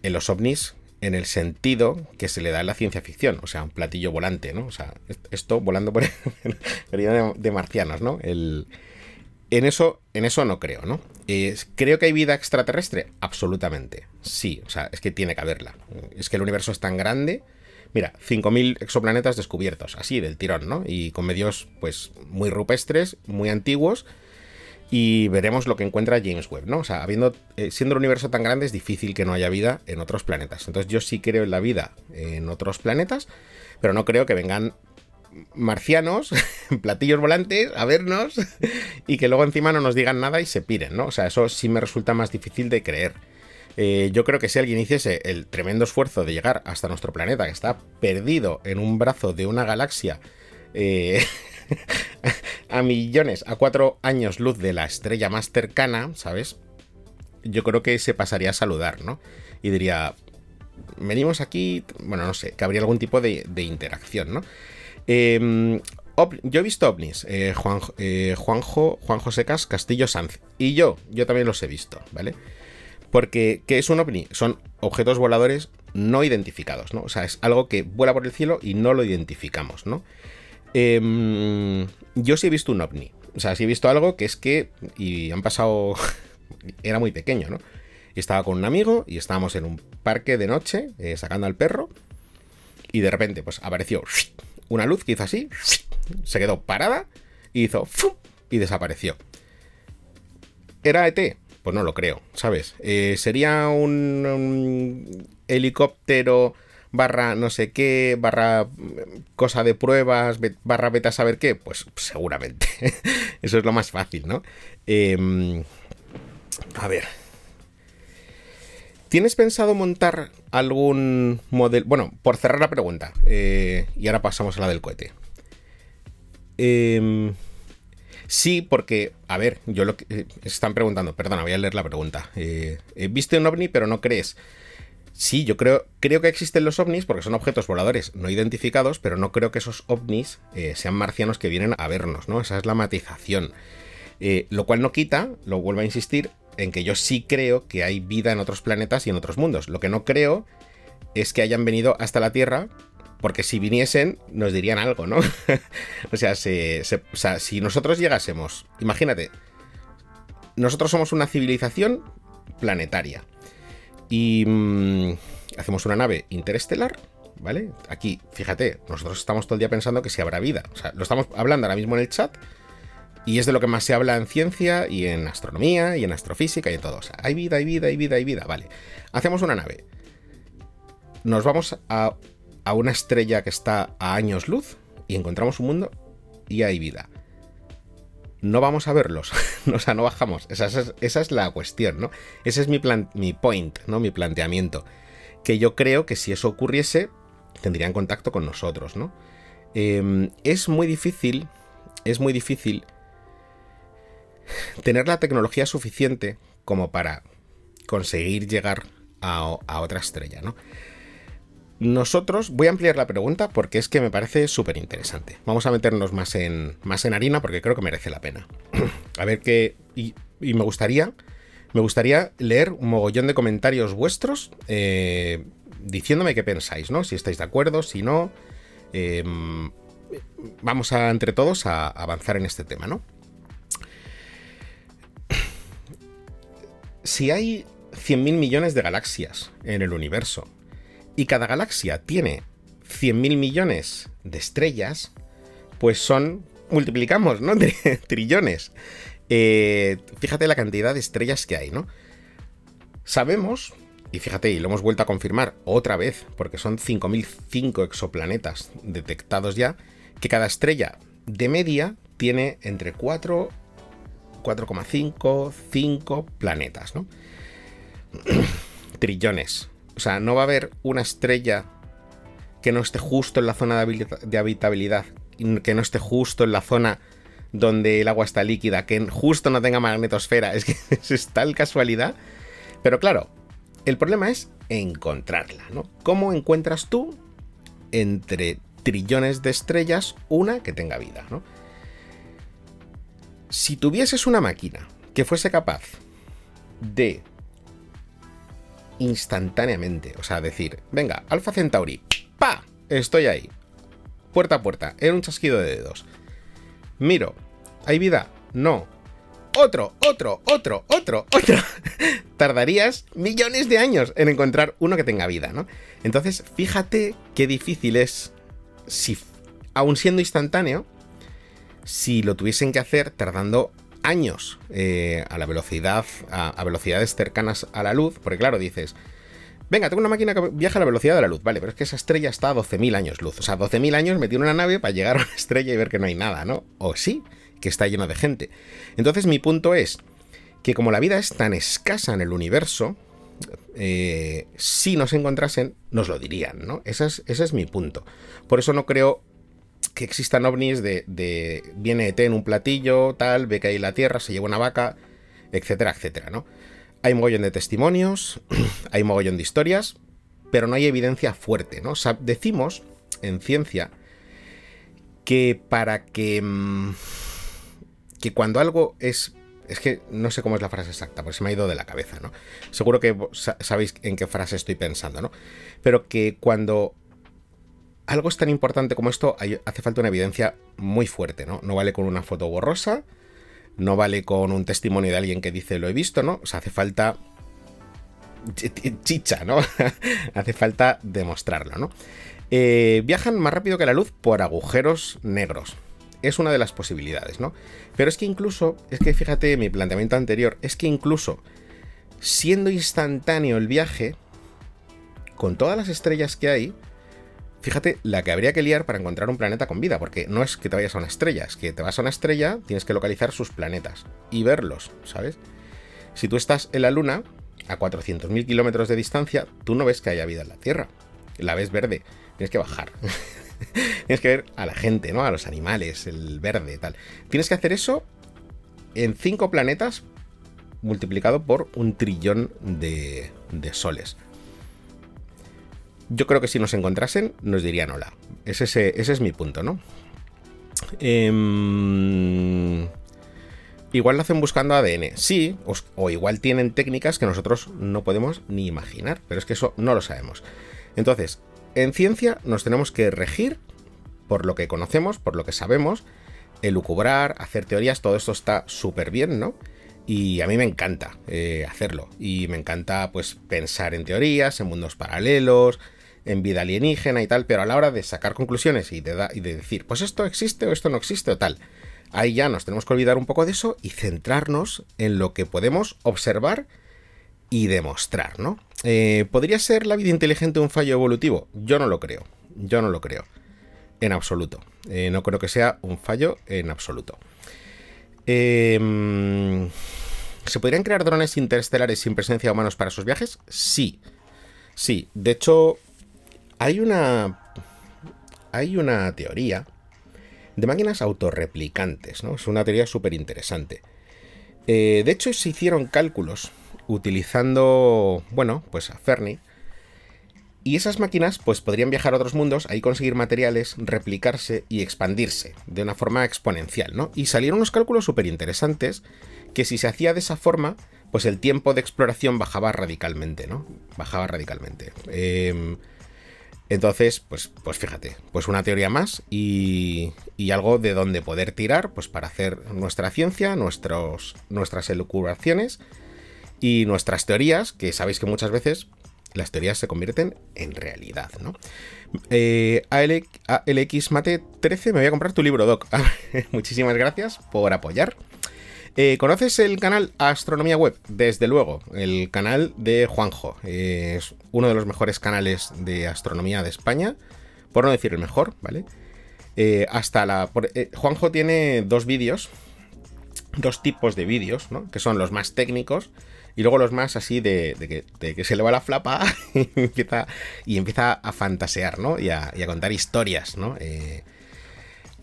en los ovnis en el sentido que se le da en la ciencia ficción, o sea, un platillo volante, ¿no? O sea, esto volando por el de marcianos, ¿no? El, en, eso, en eso no creo, ¿no? ¿Creo que hay vida extraterrestre? Absolutamente, sí, o sea, es que tiene que haberla. Es que el universo es tan grande Mira, 5.000 exoplanetas descubiertos, así del tirón, ¿no? Y con medios, pues, muy rupestres, muy antiguos. Y veremos lo que encuentra James Webb, ¿no? O sea, eh, siendo el universo tan grande, es difícil que no haya vida en otros planetas. Entonces, yo sí creo en la vida en otros planetas, pero no creo que vengan marcianos, platillos volantes, a vernos y que luego encima no nos digan nada y se piren, ¿no? O sea, eso sí me resulta más difícil de creer. Eh, yo creo que si alguien hiciese el tremendo esfuerzo de llegar hasta nuestro planeta, que está perdido en un brazo de una galaxia eh, a millones, a cuatro años luz de la estrella más cercana, ¿sabes? Yo creo que se pasaría a saludar, ¿no? Y diría, venimos aquí, bueno, no sé, que habría algún tipo de, interacción, ¿no? Em, yo he visto ovnis, eh, Juan, Juanjo, Juan José Castillo Sanz, y yo, yo también los he visto, ¿vale? Porque, ¿qué es un ovni? Son objetos voladores no identificados, ¿no? O sea, es algo que vuela por el cielo y no lo identificamos, ¿no? Em, yo sí he visto un ovni. O sea, sí he visto algo que es que. Y han pasado. Era muy pequeño, ¿no? estaba con un amigo y estábamos en un parque de noche eh, sacando al perro. Y de repente, pues apareció una luz que hizo así. Se quedó parada y hizo. Y desapareció. ¿Era ET? Pues no lo creo, ¿sabes? Eh, sería un, helicóptero barra no sé qué, barra cosa de pruebas, barra beta saber qué, pues seguramente. Eso es lo más fácil, ¿no? Em, a ver. ¿Tienes pensado montar algún modelo? Bueno, por cerrar la pregunta, eh, y ahora pasamos a la del cohete. Em, sí, porque, a ver, yo lo que. Eh, están preguntando, perdona, voy a leer la pregunta. Eh, ¿Viste un ovni pero no crees? Sí, yo creo, creo que existen los ovnis porque son objetos voladores no identificados, pero no creo que esos ovnis eh, sean marcianos que vienen a vernos, ¿no? Esa es la matización. Eh, lo cual no quita, lo vuelvo a insistir, en que yo sí creo que hay vida en otros planetas y en otros mundos. Lo que no creo es que hayan venido hasta la Tierra, porque si viniesen nos dirían algo, ¿no? o, sea, o sea, si nosotros llegásemos, imagínate, nosotros somos una civilización planetaria y mm, hacemos una nave interestelar, ¿vale? Aquí, fíjate, nosotros estamos todo el día pensando que si habrá vida. O sea, lo estamos hablando ahora mismo en el chat. Y es de lo que más se habla en ciencia y en astronomía y en astrofísica y en todo. O sea, hay vida, hay vida, hay vida, hay vida. Vale. Hacemos una nave. Nos vamos a, a una estrella que está a años luz y encontramos un mundo y hay vida no vamos a verlos, o sea, no bajamos. Esa es, la cuestión, ¿no? Ese es mi, plan, mi point, ¿no? Mi planteamiento. Que yo creo que si eso ocurriese, tendrían contacto con nosotros, ¿no? Em, es muy difícil, es muy difícil tener la tecnología suficiente como para conseguir llegar a otra estrella, ¿no? Nosotros, voy a ampliar la pregunta porque es que me parece súper interesante. Vamos a meternos más en, más en harina porque creo que merece la pena. a ver qué... Y, me gustaría... Me gustaría leer un mogollón de comentarios vuestros eh, diciéndome qué pensáis, ¿no? Si estáis de acuerdo, si no. Em, vamos a, entre todos, a avanzar en este tema, ¿no? Si hay 100.000 millones de galaxias en el universo y cada galaxia tiene 100.000 millones de estrellas, pues son, multiplicamos, ¿no? Trillones. Eh, fíjate la cantidad de estrellas que hay, ¿no? Sabemos, y fíjate, y lo hemos vuelto a confirmar otra vez, porque son 5.005 exoplanetas detectados ya, que cada estrella de media tiene entre 4, 4,5, 5 planetas, ¿no? Trillones. O sea, no va a haber una estrella que no esté justo en la zona de habitabilidad, que no esté justo en la zona donde el agua está líquida, que justo no tenga magnetosfera. Es que es tal casualidad. Pero claro, el problema es encontrarla, ¿no? ¿Cómo encuentras tú entre trillones de estrellas una que tenga vida, ¿no? Si tuvieses una máquina que fuese capaz de instantáneamente. O sea, decir, venga, Alfa Centauri, ¡pa! Estoy ahí. Puerta a puerta, en un chasquido de dedos. Miro, ¿hay vida? No. Otro, otro, otro, otro, otro. Tardarías millones de años en encontrar uno que tenga vida, ¿no? Entonces, fíjate qué difícil es, si, aun siendo instantáneo, si lo tuviesen que hacer tardando años eh, a la velocidad, a, velocidades cercanas a la luz, porque claro, dices, venga, tengo una máquina que viaja a la velocidad de la luz, vale, pero es que esa estrella está a 12.000 años luz, o sea, 12.000 años metí una nave para llegar a una estrella y ver que no hay nada, ¿no? O sí, que está lleno de gente. Entonces mi punto es que como la vida es tan escasa en el universo, eh, si nos encontrasen, nos lo dirían, ¿no? Ese es, ese es mi punto. Por eso no creo que existan ovnis de, de viene ET en un platillo, tal, ve que hay la Tierra, se lleva una vaca, etcétera, etcétera, ¿no? Hay mogollón de testimonios, hay mogollón de historias, pero no hay evidencia fuerte, ¿no? Decimos en ciencia que para que... Mm, que cuando algo es... Es que no sé cómo es la frase exacta, porque se me ha ido de la cabeza, ¿no? Seguro que sabéis en qué frase estoy pensando, ¿no? Pero que cuando algo es tan importante como esto, hace falta una evidencia muy fuerte, ¿no? No vale con una foto borrosa, no vale con un testimonio de alguien que dice lo he visto, ¿no? O sea, hace falta chicha, ¿no? hace falta demostrarlo, ¿no? Eh, viajan más rápido que la luz por agujeros negros. Es una de las posibilidades, ¿no? Pero es que incluso, es que fíjate mi planteamiento anterior, es que incluso siendo instantáneo el viaje, con todas las estrellas que hay, Fíjate la que habría que liar para encontrar un planeta con vida, porque no es que te vayas a una estrella, es que te vas a una estrella, tienes que localizar sus planetas y verlos, ¿sabes? Si tú estás en la Luna, a 400.000 kilómetros de distancia, tú no ves que haya vida en la Tierra. La ves verde, tienes que bajar. tienes que ver a la gente, ¿no? A los animales, el verde, tal. Tienes que hacer eso en cinco planetas multiplicado por un trillón de, de soles. Yo creo que si nos encontrasen, nos dirían hola. Ese, ese es mi punto, ¿no? Eh, igual lo hacen buscando ADN. Sí, o, igual tienen técnicas que nosotros no podemos ni imaginar, pero es que eso no lo sabemos. Entonces, en ciencia nos tenemos que regir por lo que conocemos, por lo que sabemos, elucubrar, hacer teorías, todo esto está súper bien, ¿no? Y a mí me encanta eh, hacerlo. Y me encanta, pues, pensar en teorías, en mundos paralelos, en vida alienígena y tal, pero a la hora de sacar conclusiones y de, decir, pues esto existe o esto no existe o tal, ahí ya nos tenemos que olvidar un poco de eso y centrarnos en lo que podemos observar y demostrar, ¿no? Eh, ¿Podría ser la vida inteligente un fallo evolutivo? Yo no lo creo, yo no lo creo, en absoluto. Eh, no creo que sea un fallo en absoluto. Em, ¿Se podrían crear drones interestelares sin presencia de humanos para sus viajes? Sí. Sí, de hecho, hay una. Hay una teoría de máquinas autorreplicantes, ¿no? Es una teoría súper interesante. Eh, de hecho, se hicieron cálculos utilizando, bueno, pues a Fermi. Y esas máquinas, pues podrían viajar a otros mundos, ahí conseguir materiales, replicarse y expandirse de una forma exponencial, ¿no? Y salieron unos cálculos súper interesantes que si se hacía de esa forma, pues el tiempo de exploración bajaba radicalmente, ¿no? Bajaba radicalmente. Eh, entonces, pues, pues fíjate, pues una teoría más y, algo de donde poder tirar, pues para hacer nuestra ciencia, nuestros, nuestras elucubraciones y nuestras teorías, que sabéis que muchas veces las teorías se convierten en realidad, ¿no? Eh, ALX Mate 13, me voy a comprar tu libro, Doc. Muchísimas gracias por apoyar. Eh, ¿Conoces el canal Astronomía Web? Desde luego, el canal de Juanjo. es uno de los mejores canales de astronomía de España, por no decir el mejor, ¿vale? Eh, hasta la. Eh, Juanjo tiene dos vídeos, dos tipos de vídeos, ¿no? Que son los más técnicos y luego los más así de, que, se le va la flapa y empieza, y empieza a fantasear, ¿no? Y a, contar historias, ¿no?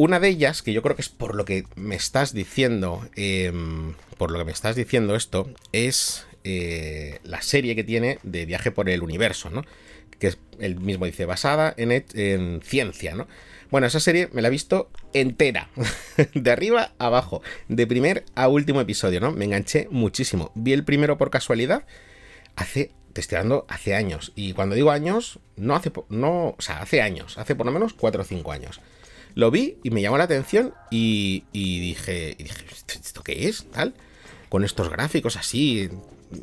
Una de ellas, que yo creo que es por lo que me estás diciendo, em, por lo que me estás diciendo esto, es eh, la serie que tiene de Viaje por el Universo, ¿no? Que él mismo dice, basada en, en ciencia, ¿no? Bueno, esa serie me la he visto entera, de arriba a abajo, de primer a último episodio, ¿no? Me enganché muchísimo. Vi el primero por casualidad hace, te estoy hablando, hace años. Y cuando digo años, no hace, no, o sea, hace años, hace por lo menos 4 o 5 años. Lo vi y me llamó la atención y, dije, y dije, ¿esto qué es? Tal. Con estos gráficos así.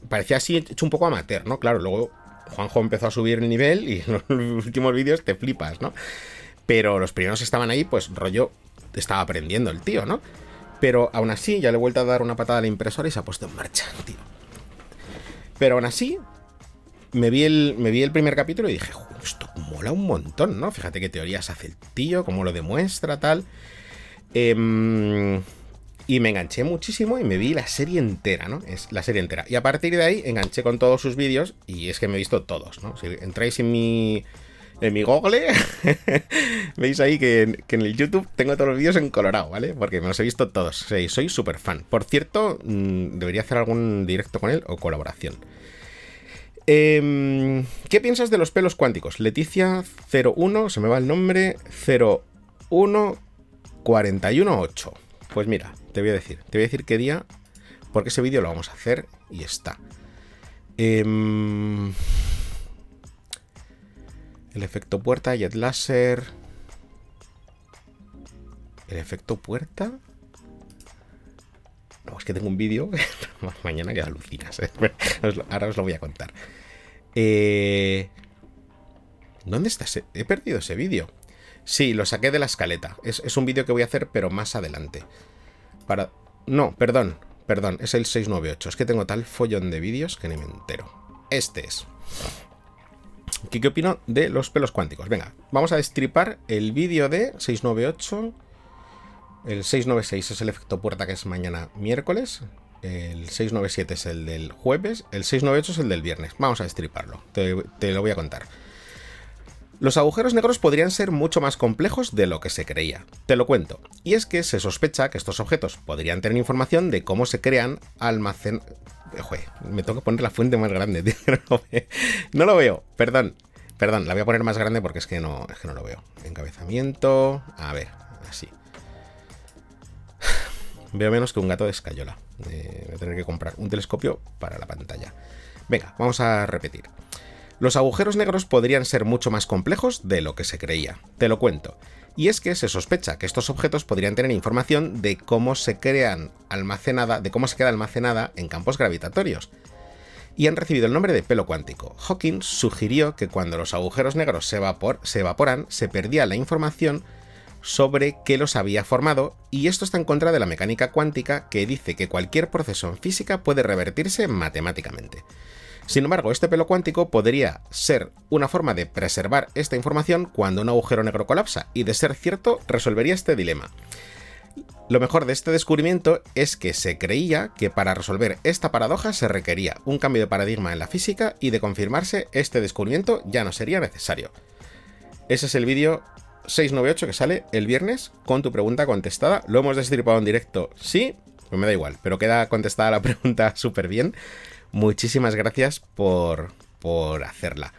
Parecía así hecho un poco amateur, ¿no? Claro, luego Juanjo empezó a subir el nivel y en los últimos vídeos te flipas, ¿no? Pero los primeros estaban ahí, pues rollo, estaba aprendiendo el tío, ¿no? Pero aún así, ya le he vuelto a dar una patada a la impresora y se ha puesto en marcha, tío. Pero aún así, me vi el, me vi el primer capítulo y dije, mola un montón, ¿no? Fíjate qué teorías hace el tío, cómo lo demuestra, tal. Em, y me enganché muchísimo y me vi la serie entera, ¿no? Es la serie entera. Y a partir de ahí enganché con todos sus vídeos y es que me he visto todos, ¿no? Si entráis en mi, en mi Google, veis ahí que, en el YouTube tengo todos los vídeos en colorado, ¿vale? Porque me los he visto todos. soy súper fan. Por cierto, mm, debería hacer algún directo con él o colaboración. Em, ¿Qué piensas de los pelos cuánticos? Leticia01, se me va el nombre, 01418. Pues mira, te voy a decir, te voy a decir qué día, porque ese vídeo lo vamos a hacer y está. Em, el efecto puerta, jet láser. El efecto puerta. No, es que tengo un vídeo. Mañana que alucinas. ¿eh? Ahora os lo voy a contar. Eh, ¿Dónde está ese? He perdido ese vídeo. Sí, lo saqué de la escaleta. Es, un vídeo que voy a hacer, pero más adelante. Para. No, perdón. Perdón, es el 698. Es que tengo tal follón de vídeos que ni me entero. Este es. ¿Qué, ¿Qué opino de los pelos cuánticos? Venga, vamos a destripar el vídeo de 698. El 696 es el efecto puerta que es mañana miércoles. El 697 es el del jueves. El 698 es el del viernes. Vamos a destriparlo. Te, lo voy a contar. Los agujeros negros podrían ser mucho más complejos de lo que se creía. Te lo cuento. Y es que se sospecha que estos objetos podrían tener información de cómo se crean almacén... Joder, me tengo que poner la fuente más grande, tío. No lo veo, perdón. Perdón, la voy a poner más grande porque es que no, es que no lo veo. Encabezamiento... A ver, así. Veo menos que un gato de escayola. Voy a tener que comprar un telescopio para la pantalla. Venga, vamos a repetir. Los agujeros negros podrían ser mucho más complejos de lo que se creía. Te lo cuento. Y es que se sospecha que estos objetos podrían tener información de cómo se crean almacenada, de cómo se queda almacenada en campos gravitatorios. Y han recibido el nombre de pelo cuántico. Hawking sugirió que cuando los agujeros negros se, se evaporan, se perdía la información sobre qué los había formado, y esto está en contra de la mecánica cuántica que dice que cualquier proceso en física puede revertirse matemáticamente. Sin embargo, este pelo cuántico podría ser una forma de preservar esta información cuando un agujero negro colapsa, y de ser cierto, resolvería este dilema. Lo mejor de este descubrimiento es que se creía que para resolver esta paradoja se requería un cambio de paradigma en la física y de confirmarse este descubrimiento ya no sería necesario. Ese es el vídeo 698 que sale el viernes con tu pregunta contestada. Lo hemos destripado en directo, sí, pues me da igual, pero queda contestada la pregunta súper bien muchísimas gracias por, por hacerla.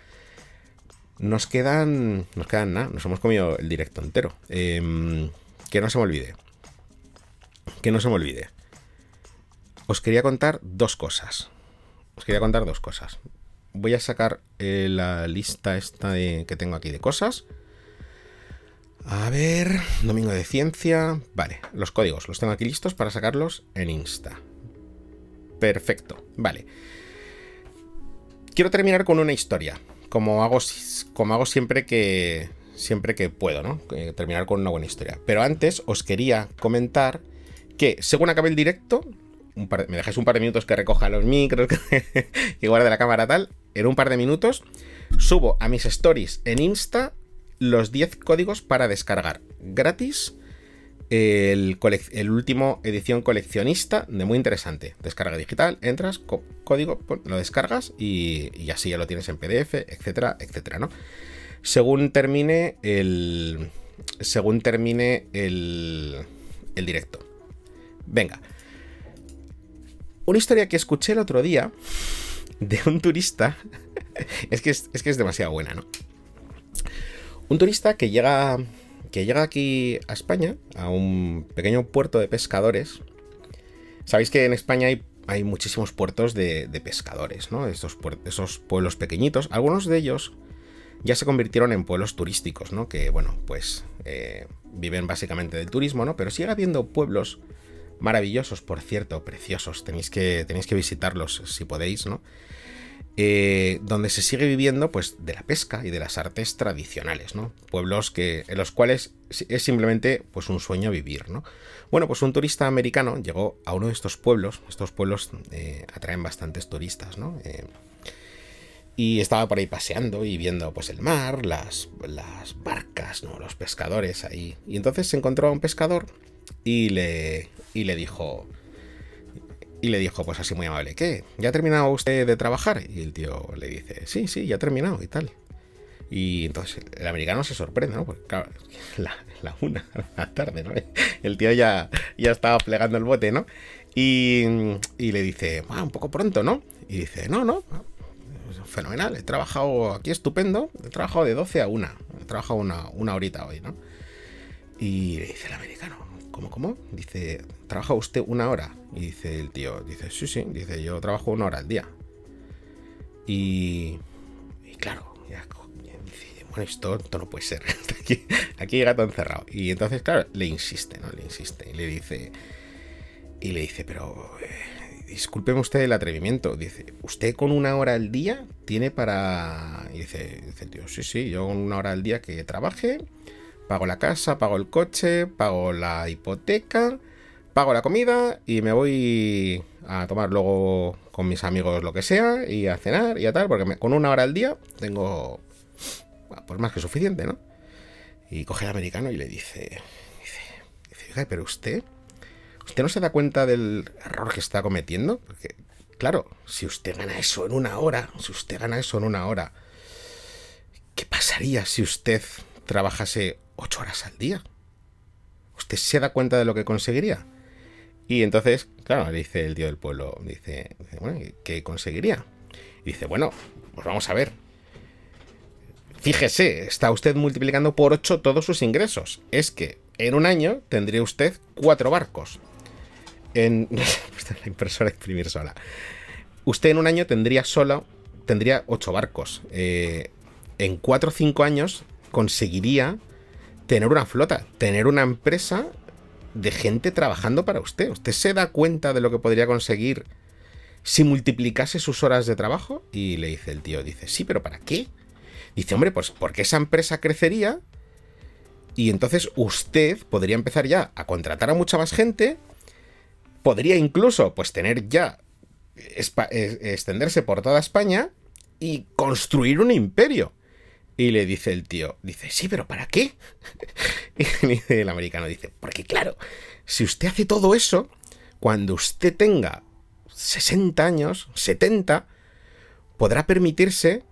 Nos quedan. Nos quedan nada. Nos hemos comido el directo entero. Em, que no se me olvide. Que no se me olvide. Os quería contar dos cosas. Os quería contar dos cosas. Voy a sacar eh, la lista esta que tengo aquí de cosas. A ver. Domingo de ciencia. Vale, los códigos. Los tengo aquí listos para sacarlos en Insta. Perfecto, vale. Quiero terminar con una historia, como hago, como hago siempre que siempre que puedo, ¿no? terminar con una buena historia. Pero antes os quería comentar que según acabe el directo, me dejáis un par de minutos que recoja los micros, que guarde la cámara tal, en un par de minutos subo a mis stories en Insta los 10 códigos para descargar gratis el, último edición coleccionista de muy interesante. Descarga digital, entras, código, lo descargas y, así ya lo tienes en PDF, etcétera, etcétera, ¿no? Según termine el. Según termine el. El directo. Venga. Una historia que escuché el otro día de un turista. es, que es que es demasiado buena, ¿no? Un turista que llega que llega aquí a España, a un pequeño puerto de pescadores. Sabéis que en España hay, muchísimos puertos de, pescadores, ¿no? Esos pueblos pequeñitos. Algunos de ellos ya se convirtieron en pueblos turísticos, ¿no? Que, bueno, pues eh, viven básicamente del turismo, ¿no? Pero sigue habiendo pueblos maravillosos, por cierto, preciosos. Tenéis que, tenéis que visitarlos si podéis, ¿no? Eh, donde se sigue viviendo pues de la pesca y de las artes tradicionales, ¿no? Pueblos que, en los cuales es simplemente pues un sueño vivir, ¿no? Bueno, pues un turista americano llegó a uno de estos pueblos, estos pueblos eh, atraen bastantes turistas, ¿no? Eh, y estaba por ahí paseando y viendo pues el mar, las, barcas, ¿no? Los pescadores ahí. Y entonces se encontró a un pescador y le, y le dijo, y le dijo, pues así muy amable, ¿qué? ¿Ya ha terminado usted de trabajar? Y el tío le dice, sí, sí, ya ha terminado y tal. Y entonces el americano se sorprende, ¿no? Porque claro, la, la una la tarde, ¿no? El tío ya, ya estaba plegando el bote, ¿no? Y, y le dice, ah, un poco pronto, ¿no? Y dice, no, no, fenomenal, he trabajado aquí estupendo, he trabajado de 12 a 1, he trabajado una, una horita hoy, ¿no? Y le dice el americano, ¿cómo, cómo? Dice, ¿trabaja usted una hora? Y dice el tío, dice, sí, sí, dice, yo trabajo una hora al día. Y, claro, ya, dice, bueno, esto, no puede ser. aquí, aquí llega todo encerrado. Y entonces, claro, le insiste, ¿no? Le insiste. Y le dice, y le dice, pero... Eh, discúlpeme usted el atrevimiento. Dice, ¿usted con una hora al día tiene para...? Y dice, dice el tío, sí, sí, yo con una hora al día que trabaje, pago la casa, pago el coche, pago la hipoteca pago la comida y me voy a tomar luego con mis amigos lo que sea y a cenar y a tal, porque con una hora al día tengo pues más que suficiente, ¿no? Y coge el americano y le dice, dice, dice, pero usted, usted no se da cuenta del error que está cometiendo, porque claro, si usted gana eso en una hora, si usted gana eso en una hora, ¿qué pasaría si usted trabajase ocho horas al día? ¿Usted se da cuenta de lo que conseguiría? Y entonces, claro, le dice el tío del pueblo, dice, bueno, ¿qué conseguiría? Y dice, bueno, pues vamos a ver. Fíjese, está usted multiplicando por 8 todos sus ingresos. Es que en un año tendría usted cuatro barcos. En la impresora imprimir sola. Usted en un año tendría solo tendría ocho barcos. Eh, en cuatro o cinco años conseguiría tener una flota, tener una empresa de gente trabajando para usted. ¿Usted se da cuenta de lo que podría conseguir si multiplicase sus horas de trabajo? Y le dice el tío, dice, sí, pero ¿para qué? Dice, hombre, pues porque esa empresa crecería y entonces usted podría empezar ya a contratar a mucha más gente, podría incluso pues tener ya extenderse por toda España y construir un imperio. Y le dice el tío, dice, sí, pero ¿para qué? Y el americano, dice, porque claro, si usted hace todo eso, cuando usted tenga 60 años, 70, podrá permitirse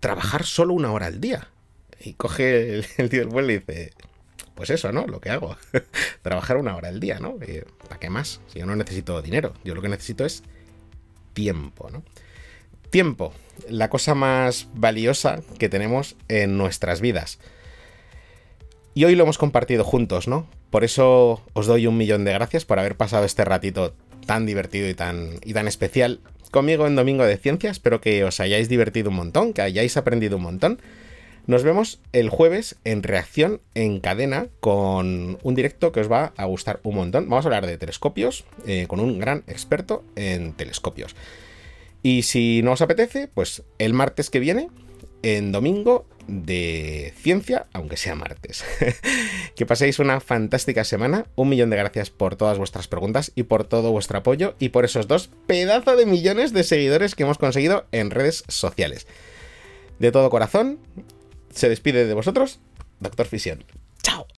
trabajar solo una hora al día. Y coge el, tío del vuelo y dice, pues eso, ¿no? Lo que hago. trabajar una hora al día, ¿no? ¿Para qué más? Si yo no necesito dinero, yo lo que necesito es tiempo, ¿no? Tiempo, la cosa más valiosa que tenemos en nuestras vidas. Y hoy lo hemos compartido juntos, ¿no? Por eso os doy un millón de gracias por haber pasado este ratito tan divertido y tan, y tan especial conmigo en Domingo de Ciencia. Espero que os hayáis divertido un montón, que hayáis aprendido un montón. Nos vemos el jueves en reacción en cadena con un directo que os va a gustar un montón. Vamos a hablar de telescopios eh, con un gran experto en telescopios. Y si no os apetece, pues el martes que viene, en domingo de ciencia, aunque sea martes. que paséis una fantástica semana. Un millón de gracias por todas vuestras preguntas y por todo vuestro apoyo y por esos dos pedazos de millones de seguidores que hemos conseguido en redes sociales. De todo corazón, se despide de vosotros, Doctor Fisión. ¡Chao!